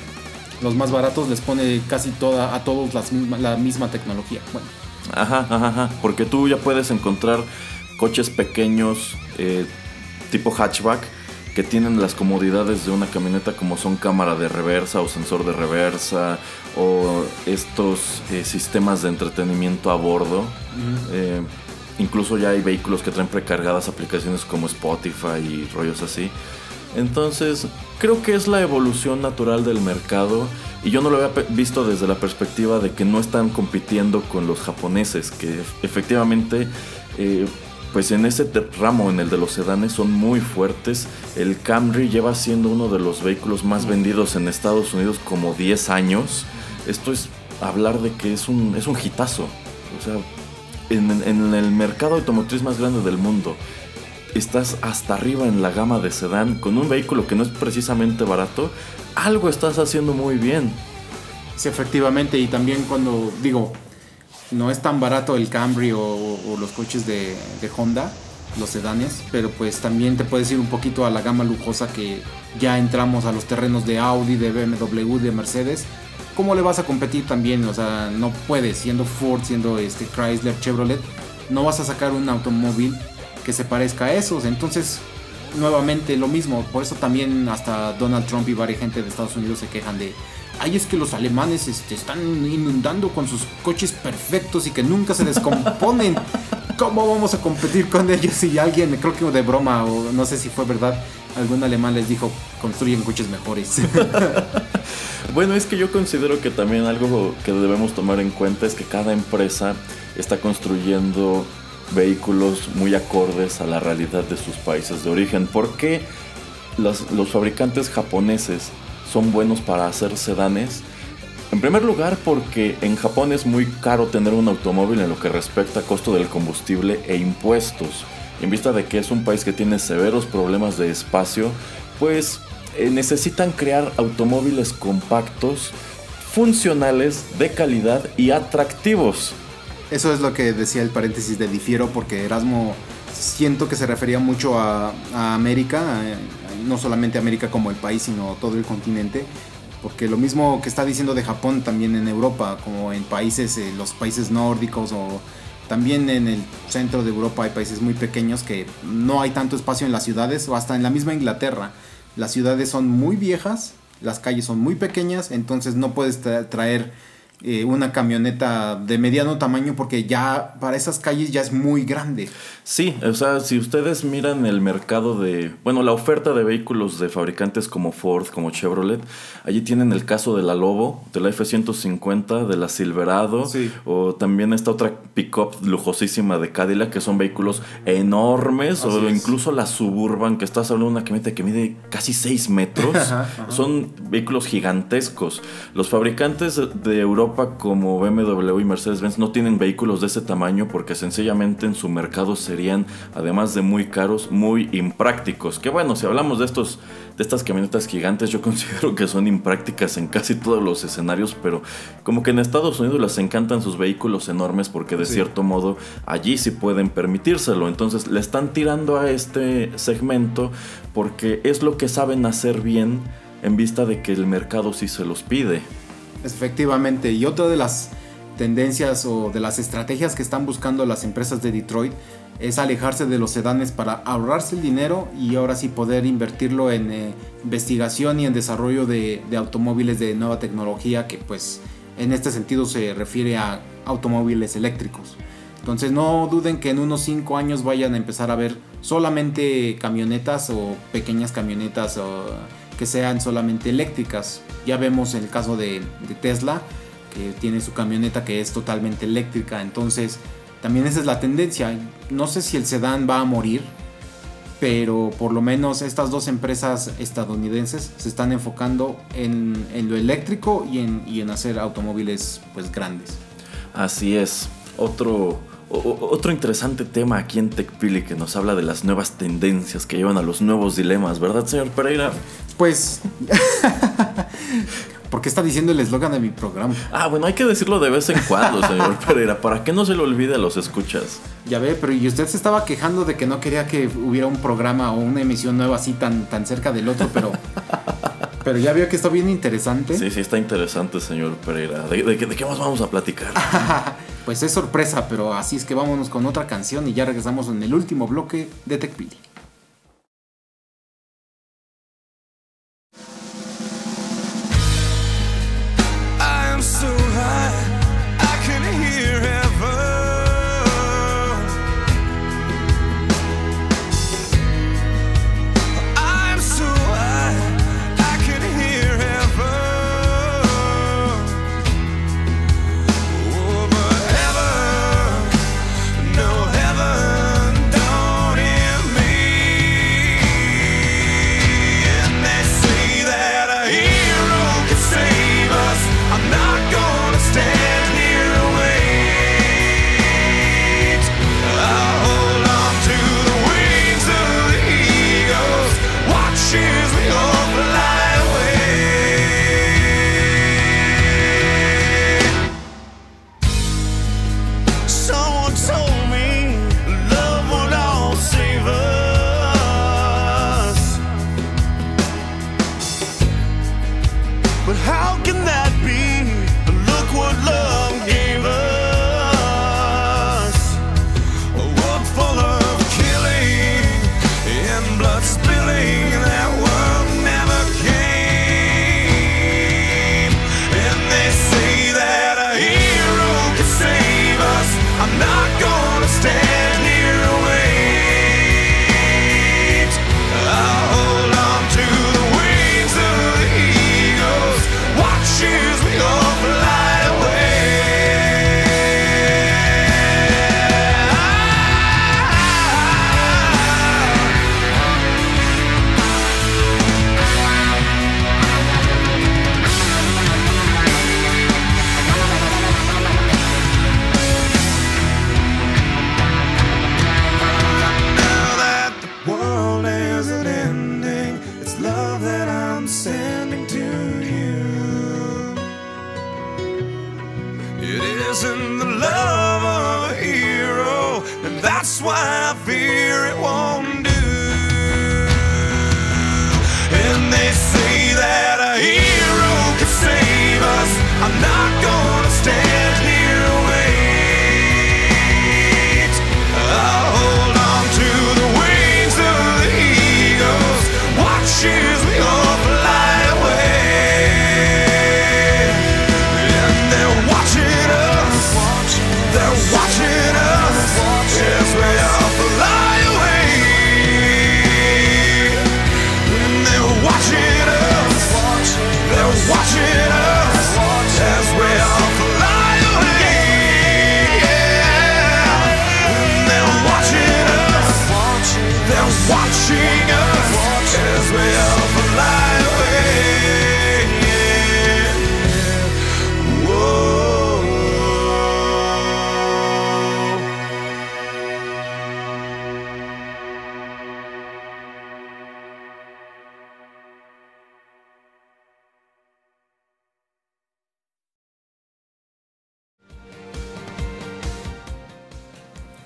los más baratos les pone casi toda a todos las la misma tecnología. Bueno Ajá, ajá, ajá. Porque tú ya puedes encontrar coches pequeños eh, tipo hatchback que tienen las comodidades de una camioneta como son cámara de reversa o sensor de reversa o estos eh, sistemas de entretenimiento a bordo. Eh, incluso ya hay vehículos que traen precargadas aplicaciones como Spotify y rollos así. Entonces, creo que es la evolución natural del mercado y yo no lo había visto desde la perspectiva de que no están compitiendo con los japoneses, que efectivamente, eh, pues en ese ramo, en el de los sedanes, son muy fuertes. El Camry lleva siendo uno de los vehículos más vendidos en Estados Unidos como 10 años. Esto es hablar de que es un, es un hitazo. O sea, en, en el mercado automotriz más grande del mundo estás hasta arriba en la gama de sedán con un vehículo que no es precisamente barato, algo estás haciendo muy bien. Sí, efectivamente, y también cuando digo, no es tan barato el Camry o, los coches de, Honda, los sedanes, pero pues también te puedes ir un poquito a la gama lujosa que ya entramos a los terrenos de Audi, de BMW, de Mercedes. ¿Cómo le vas a competir también? O sea, no puedes, siendo Ford, siendo este Chrysler, Chevrolet, no vas a sacar un automóvil que se parezca a esos. Entonces, nuevamente lo mismo. Por eso también hasta Donald Trump y varias gente de Estados Unidos se quejan de, ay, es que los alemanes este, están inundando con sus coches perfectos y que nunca se descomponen. ¿Cómo vamos a competir con ellos? Y alguien, creo que de broma, o no sé si fue verdad, algún alemán les dijo, construyen coches mejores. bueno, es que yo considero que también algo que debemos tomar en cuenta es que cada empresa está construyendo vehículos muy acordes a la realidad de sus países de origen. ¿Por qué los, fabricantes japoneses son buenos para hacer sedanes? En primer lugar, porque en Japón es muy caro tener un automóvil en lo que respecta a costo del combustible e impuestos. En vista de que es un país que tiene severos problemas de espacio, pues eh, necesitan crear automóviles compactos, funcionales, de calidad y atractivos. Eso es lo que decía el paréntesis de difiero, porque Erasmo siento que se refería mucho a, América, no solamente América como el país, sino todo el continente. Porque lo mismo que está diciendo de Japón también en Europa, como en países, eh, los países nórdicos o también en el centro de Europa hay países muy pequeños que no hay tanto espacio en las ciudades o hasta en la misma Inglaterra. Las ciudades son muy viejas, las calles son muy pequeñas, entonces no puedes traer eh, una camioneta de mediano tamaño porque ya para esas calles ya es muy grande. Sí, o sea, si ustedes miran el mercado de, bueno, la oferta de vehículos de fabricantes como Ford, como Chevrolet, allí tienen el caso de la Lobo, de la F-150, de la Silverado, o también esta otra pickup lujosísima de Cadillac, que son vehículos enormes, o incluso la Suburban, que estás hablando de una camioneta que mide casi 6 metros, son vehículos gigantescos. Los fabricantes de Europa como BMW y Mercedes-Benz no tienen vehículos de ese tamaño porque sencillamente en su mercado serían, además de muy caros, muy imprácticos. Que bueno, si hablamos de estos de estas camionetas gigantes, yo considero que son imprácticas en casi todos los escenarios, pero como que en Estados Unidos les encantan sus vehículos enormes porque de cierto modo allí sí pueden permitírselo. Entonces le están tirando a este segmento porque es lo que saben hacer bien en vista de que el mercado sí se los pide. Efectivamente, y otra de las tendencias o de las estrategias que están buscando las empresas de Detroit es alejarse de los sedanes para ahorrarse el dinero y ahora sí poder invertirlo en eh, investigación y en desarrollo de, automóviles de nueva tecnología que pues en este sentido se refiere a automóviles eléctricos. Entonces no duden que en unos 5 años vayan a empezar a ver solamente camionetas o pequeñas camionetas que sean solamente eléctricas ya vemos el caso de, Tesla, que tiene su camioneta que es totalmente eléctrica. Entonces, también esa es la tendencia. No sé si el sedán va a morir, pero por lo menos estas dos empresas estadounidenses se están enfocando en, lo eléctrico y en, y en, hacer automóviles pues grandes. Así es. Otro, otro interesante tema aquí en TechPili que nos habla de las nuevas tendencias que llevan a los nuevos dilemas, ¿verdad, señor Pereira? Pues. ¿Por qué está diciendo el eslogan de mi programa? Ah, bueno, hay que decirlo de vez en cuando, señor Pereira, para que no se le olvide a los escuchas. Ya ve, pero y usted se estaba quejando de que no quería que hubiera un programa o una emisión nueva así tan, tan cerca del otro, pero. pero ya veo que está bien interesante. Sí, sí, está interesante, señor Pereira. ¿De, de qué más vamos a platicar? Pues es sorpresa, pero así es que vámonos con otra canción y ya regresamos en el último bloque de TechPili.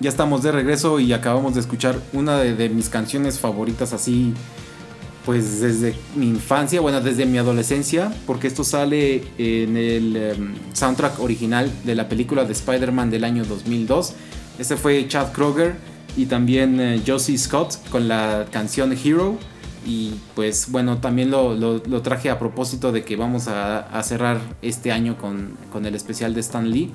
Ya estamos de regreso y acabamos de escuchar una de, mis canciones favoritas así, pues desde mi infancia, bueno, desde mi adolescencia, porque esto sale en el em, soundtrack original de la película de Spider-Man del año 2002. Ese fue Chad Kroger y también eh, Josie Scott con la canción Hero. Y pues bueno, también lo, traje a propósito de que vamos a, a cerrar este año con, con el especial de Stan Lee.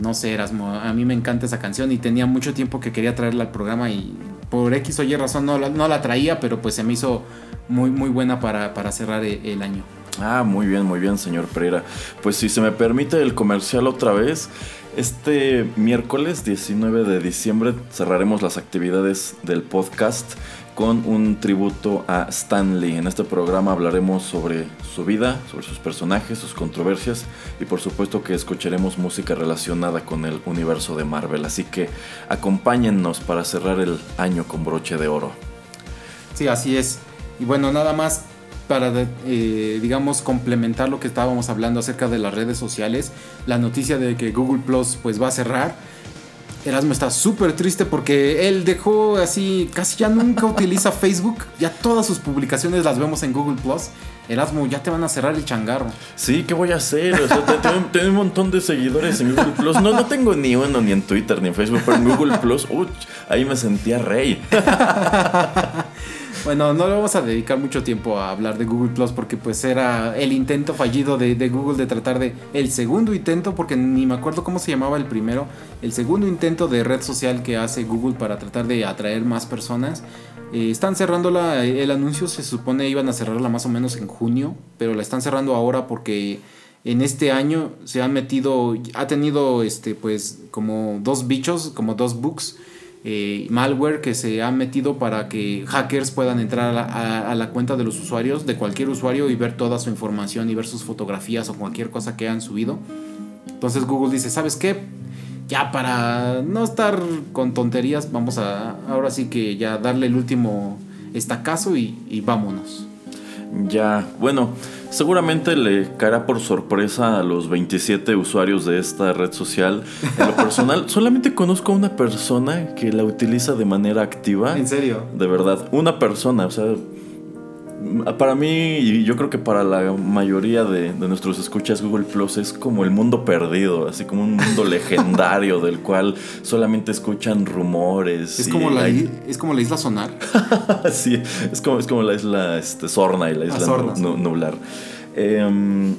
No sé, Erasmo, a mí me encanta esa canción y tenía mucho tiempo que quería traerla al programa y por X o Y razón no no la traía, pero pues se me hizo muy, muy buena para, para cerrar e- el año. Ah, muy bien, muy bien, señor Pereira. Pues si se me permite el comercial otra vez, este miércoles 19 de diciembre cerraremos las actividades del podcast con un tributo a Stan Lee. En este programa hablaremos sobre su vida, sobre sus personajes, sus controversias y por supuesto que escucharemos música relacionada con el universo de Marvel. Así que acompáñennos para cerrar el año con broche de oro. Sí, así es. Y bueno, nada más para, eh, digamos, complementar lo que estábamos hablando acerca de las redes sociales, la noticia de que Google Plus pues va a cerrar. Erasmo está súper triste porque él dejó así, casi ya nunca utiliza Facebook, ya todas sus publicaciones las vemos en Google Plus. Erasmo, ya te van a cerrar el changarro. Sí, ¿qué voy a hacer? O sea, te- tengo, tengo un montón de seguidores en Google Plus. No, no tengo ni uno, ni en Twitter, ni en Facebook, pero en Google Plus, uch, ahí me sentía rey. Bueno, no le vamos a dedicar mucho tiempo a hablar de Google Plus porque pues era el intento fallido de, Google de tratar de... El segundo intento, porque ni me acuerdo cómo se llamaba el primero, el segundo intento de red social que hace Google para tratar de atraer más personas. Eh, están cerrándola, el anuncio se supone iban a cerrarla más o menos en junio, pero la están cerrando ahora porque en este año se han metido, ha tenido este pues como dos bichos, como dos bugs eh, malware que se han metido para que hackers puedan entrar a la, cuenta de los usuarios, de cualquier usuario, y ver toda su información y ver sus fotografías o cualquier cosa que han subido. Entonces Google dice, ¿sabes qué? Ya para no estar con tonterías, vamos a ahora sí que ya darle el último estacazo y vámonos. Ya, bueno, seguramente le caerá por sorpresa a los 27 usuarios de esta red social. En lo personal, solamente conozco a una persona que la utiliza de manera activa. serio? De verdad, una persona, o sea, para mí y yo creo que para la mayoría de, de nuestros escuchas Google Plus es como el mundo perdido, así como un mundo legendario del cual solamente escuchan rumores. Es y como, la, hay- i- es como la isla sonar. sí, es como, es como la isla este, Sorna y la isla Sorna, nu- nu- Nublar. Em,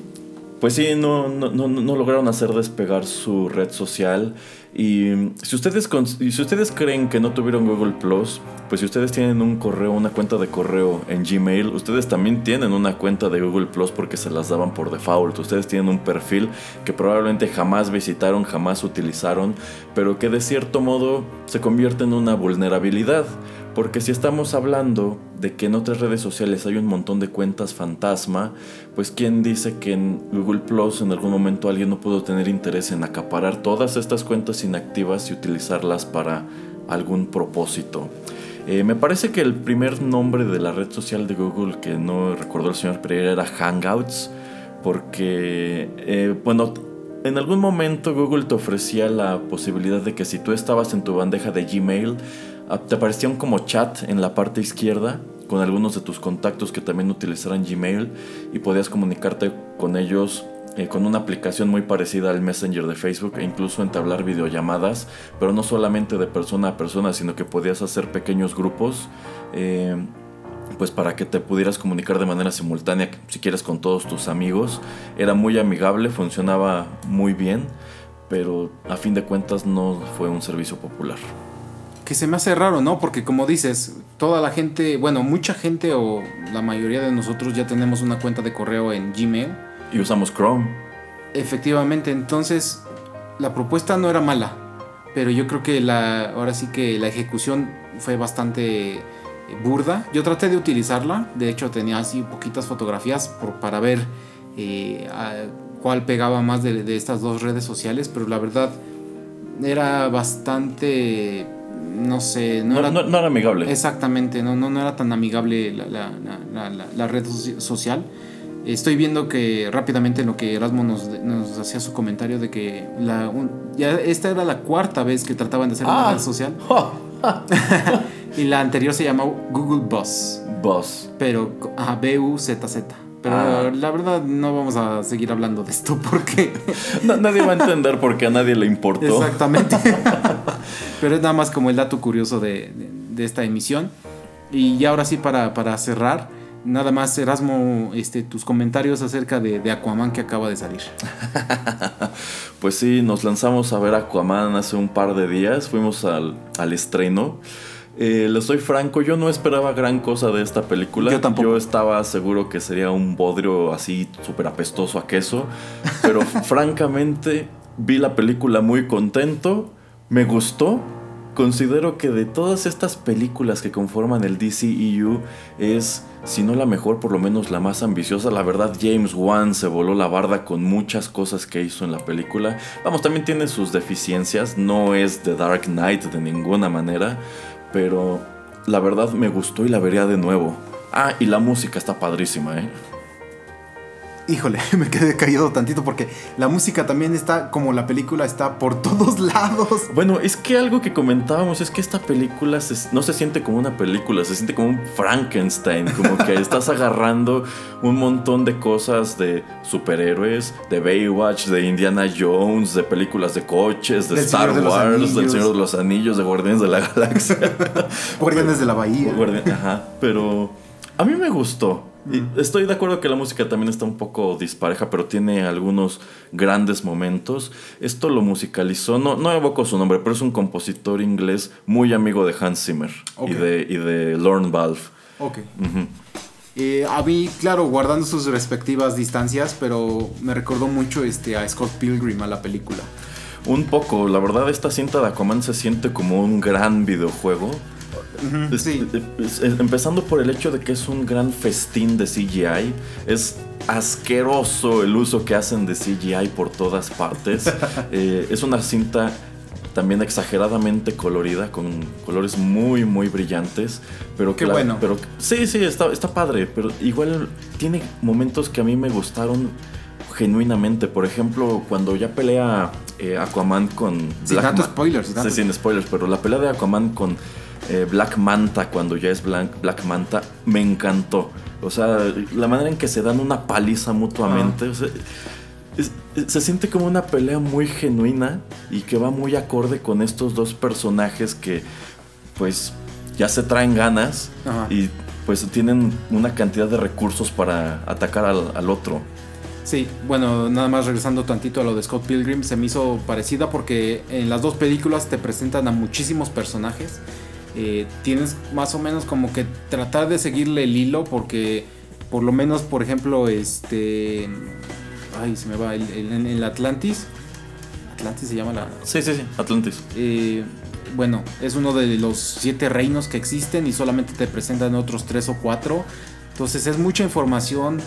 pues sí, no, no, no, no lograron hacer despegar su red social. Y si ustedes, si ustedes creen que no tuvieron Google Plus, pues si ustedes tienen un correo, una cuenta de correo en Gmail, ustedes también tienen una cuenta de Google Plus porque se las daban por default. Ustedes tienen un perfil que probablemente jamás visitaron, jamás utilizaron, pero que de cierto modo se convierte en una vulnerabilidad. Porque si estamos hablando de que en otras redes sociales hay un montón de cuentas fantasma, pues quién dice que en Google Plus en algún momento alguien no pudo tener interés en acaparar todas estas cuentas inactivas y utilizarlas para algún propósito. Eh, me parece que el primer nombre de la red social de Google que no recordó el señor Pereira era Hangouts, porque, eh, bueno, en algún momento Google te ofrecía la posibilidad de que si tú estabas en tu bandeja de Gmail, te aparecía un como chat en la parte izquierda con algunos de tus contactos que también utilizaran Gmail y podías comunicarte con ellos eh, con una aplicación muy parecida al Messenger de Facebook e incluso entablar videollamadas, pero no solamente de persona a persona, sino que podías hacer pequeños grupos. eh, pues para que te pudieras comunicar de manera simultánea, si quieres, con todos tus amigos. Era muy amigable, funcionaba muy bien, pero a fin de cuentas no fue un servicio popular. Que se me hace raro, ¿no? Porque como dices, toda la gente, bueno, mucha gente o la mayoría de nosotros ya tenemos una cuenta de correo en Gmail. Y usamos Chrome. Efectivamente, entonces la propuesta no era mala, pero yo creo que la, ahora sí que la ejecución fue bastante burda. Yo traté de utilizarla, de hecho tenía así poquitas fotografías por, para ver eh, cuál pegaba más de, de estas dos redes sociales, pero la verdad era bastante, no sé, no, No, era... no- no era amigable. Exactamente, no, no, no era tan amigable la, la- la- la- red soci- social. Estoy viendo que rápidamente en lo que Erasmo nos, nos hacía su comentario de que la, un- ya esta era la cuarta vez que trataban de hacer una Ah. red social y la anterior se llamó Google Buzz, Boss. pero ajá, B-U-Z-Z. Pero Ah. la verdad no vamos a seguir hablando de esto porque Na- nadie va a entender porque a nadie le importó. Exactamente. Pero es nada más como el dato curioso de, de- de esta emisión. Y ya ahora sí, para, para cerrar, nada más, Erasmo, este, tus comentarios acerca de, de Aquaman que acaba de salir. Pues sí, nos lanzamos a ver Aquaman hace un par de días. Fuimos al, al estreno. Eh, les soy franco, yo no esperaba gran cosa de esta película. Yo tampoco. Yo estaba seguro que sería un bodrio así súper apestoso a queso. Pero francamente, vi la película muy contento. Me gustó. Considero que de todas estas películas que conforman el DCEU es, si no la mejor, por lo menos la más ambiciosa. La verdad, James Wan se voló la barda con muchas cosas que hizo en la película. Vamos, también tiene sus deficiencias. No es The Dark Knight de ninguna manera. Pero la verdad me gustó y la vería de nuevo. Ah, y la música está padrísima, ¿eh? Híjole, me quedé caído tantito porque la música también está, como la película, está por todos lados. Bueno, es que algo que comentábamos es que esta película se- no se siente como una película, se siente como un Frankenstein, como que estás agarrando un montón de cosas de superhéroes, de Baywatch, de Indiana Jones, de películas de coches, de Del Star Señor de los Wars, del. Señor de los Anillos, de Guardianes de la Galaxia. Guardianes de la Bahía. Ajá, pero a mí me gustó. Y estoy de acuerdo que la música también está un poco dispareja, pero tiene algunos grandes momentos. Esto lo musicalizó, no, no evoco su nombre, pero es un compositor inglés muy amigo de Hans Zimmer y, de, y de Lorne Valve. Ok. Eh, a mí, claro, guardando sus respectivas distancias, pero me recordó mucho este, a Scott Pilgrim, a la película. Un poco, la verdad esta cinta de Aquaman se siente como un gran videojuego. Es- sí. es- es- empezando por el hecho de que es un gran festín de CGI. Es asqueroso el uso que hacen de CGI por todas partes. Eh, es una cinta también exageradamente colorida, con colores muy, muy brillantes. Pero Qué bueno. Pero, sí, sí, está, está padre. Pero igual tiene momentos que a mí me gustaron genuinamente. Por ejemplo, cuando ya pelea eh, Aquaman con Sin Black tanto Ma- spoiler, sin tanto- Sí, sin spoilers, pero la pelea de Aquaman con eh, Black Manta, cuando ya es Black, Black Manta, me encantó. O sea, la manera en que se dan una paliza mutuamente. o sea, es- es- se siente como una pelea muy genuina y que va muy acorde con estos dos personajes que, pues, ya se traen ganas Ajá. y pues tienen una cantidad de recursos para atacar al, al otro. Sí, bueno, nada más regresando tantito a lo de Scott Pilgrim, se me hizo parecida porque en las dos películas te presentan a muchísimos personajes. Eh, tienes más o menos como que tratar de seguirle el hilo porque por lo menos, por ejemplo, este... Ay, se me va, el, el- Atlantis. Atlantis se llama la... Sí, sí, sí, Atlantis. Eh, bueno, es uno de los siete reinos que existen y solamente te presentan otros tres o cuatro. Entonces es mucha información,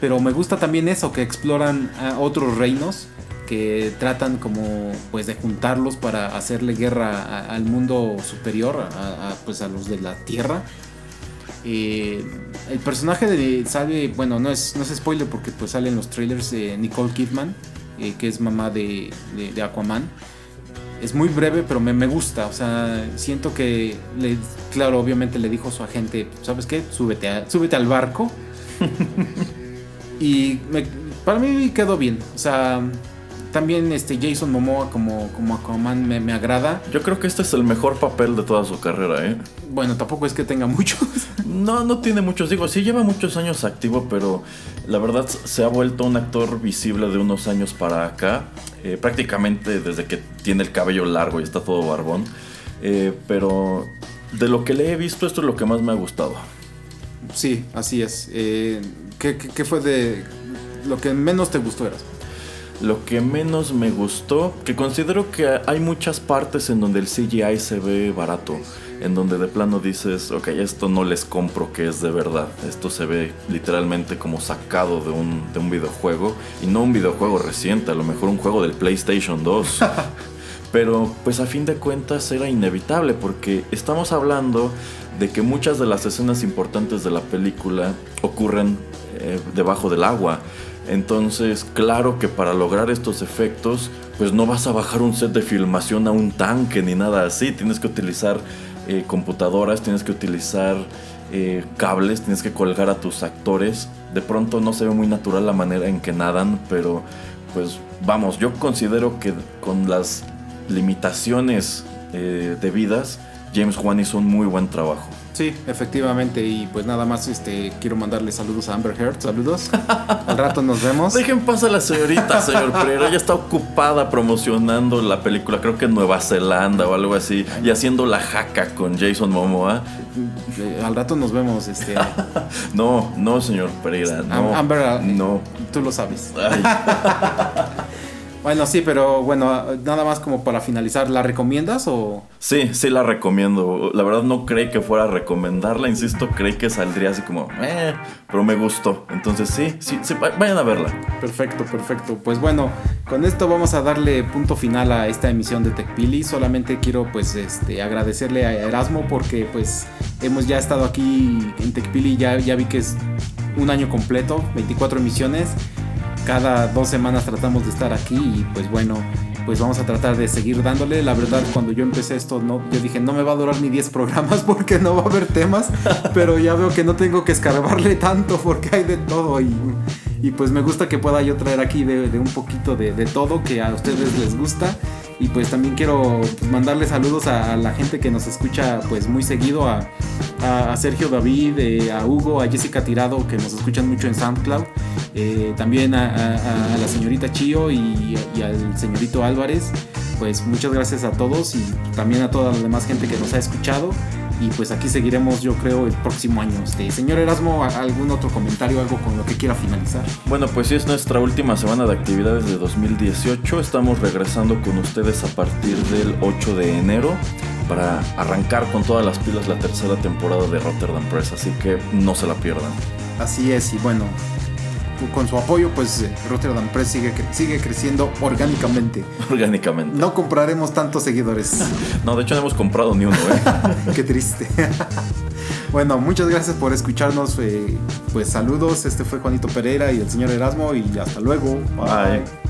pero me gusta también eso, que exploran a otros reinos, que tratan como pues de juntarlos para hacerle guerra a- al mundo superior, a, a, pues a los de la tierra. Eh, el personaje de sale, bueno, no es, no es spoiler porque pues sale en los trailers de Nicole Kidman, eh, que es mamá de, de- de Aquaman. Es muy breve, pero me, me gusta. O sea, siento que, le, claro, obviamente le dijo a su agente, ¿sabes qué? Súbete, a- súbete al barco. y me- para mí quedó bien. O sea, también este Jason Momoa como, como Aquaman me, me agrada. Yo creo que este es el mejor papel de toda su carrera, ¿eh? Bueno, tampoco es que tenga muchos. No, no tiene muchos, digo, sí lleva muchos años activo, pero la verdad se ha vuelto un actor visible de unos años para acá, eh, prácticamente desde que tiene el cabello largo y está todo barbón, Eh, pero de lo que le he visto esto es lo que más me ha gustado. Sí, así es. Eh, ¿qué, qué, qué fue de lo que menos te gustó eras? Lo que menos me gustó, que considero que hay muchas partes en donde el CGI se ve barato, en donde de plano dices, ok, esto no les compro que es de verdad, esto se ve literalmente como sacado de un, de un videojuego, y no un videojuego reciente, a lo mejor un juego del PlayStation 2. Pero pues a fin de cuentas era inevitable porque estamos hablando de que muchas de las escenas importantes de la película ocurren eh, debajo del agua. Entonces, claro que para lograr estos efectos, pues no vas a bajar un set de filmación a un tanque ni nada así. Tienes que utilizar eh, computadoras, tienes que utilizar eh, cables, tienes que colgar a tus actores. De pronto no se ve muy natural la manera en que nadan, pero pues vamos, yo considero que con las limitaciones eh, debidas, James Wan hizo un muy buen trabajo. Sí, efectivamente. Y pues nada más este quiero mandarle saludos a Amber Heard. Saludos. Al rato nos vemos. Dejen pasar a la señorita, señor Pereira. Ella está ocupada promocionando la película, creo que en Nueva Zelanda o algo así, y haciendo la jaca con Jason Momoa. Eh, al rato nos vemos. Este, No, no, señor Pereira, no. Am- Amber, no. tú lo sabes. Ay, Bueno, sí, pero bueno, nada más como para finalizar, ¿la recomiendas o...? sí, sí la recomiendo. La verdad no creí que fuera a recomendarla, insisto, creí que saldría así como, eh, pero me gustó. Entonces sí, sí, sí, va- vayan a verla. Perfecto, perfecto. Pues bueno, con esto vamos a darle punto final a esta emisión de TechPili. Solamente quiero pues este agradecerle a Erasmo porque pues hemos ya estado aquí en TechPili, ya, ya vi que es un año completo, 24 emisiones. Cada dos semanas tratamos de estar aquí y pues bueno, pues vamos a tratar de seguir dándole. La verdad, cuando yo empecé esto, no, yo dije, no me va a durar ni 10 programas porque no va a haber temas, pero ya veo que no tengo que escarbarle tanto porque hay de todo y, y pues me gusta que pueda yo traer aquí de, de un poquito de, de todo que a ustedes les gusta. Y pues también quiero pues, mandarle saludos a, a la gente que nos escucha pues muy seguido, a, a- a Sergio David, eh, a Hugo, a Jessica Tirado que nos escuchan mucho en SoundCloud, eh, también a, a- a la señorita Chio y, y al señorito Álvarez. Pues muchas gracias a todos y también a toda la demás gente que nos ha escuchado. Y pues aquí seguiremos yo creo el próximo año. Este, señor Erasmo, ¿a- ¿algún otro comentario, algo con lo que quiera finalizar? Bueno, pues sí, es nuestra última semana de actividades de 2018. Estamos regresando con ustedes a partir del 8 de enero para arrancar con todas las pilas la tercera temporada de Rotterdam Press, así que no se la pierdan. Así es, y bueno, con su apoyo, pues eh, Rotterdam Press sigue, sigue creciendo orgánicamente. Orgánicamente. No compraremos tantos seguidores. No, de hecho no hemos comprado ni uno, ¿eh? Qué triste. bueno, muchas gracias por escucharnos. eh, pues saludos, este fue Juanito Pereira y el señor Erasmo y hasta luego. Bye.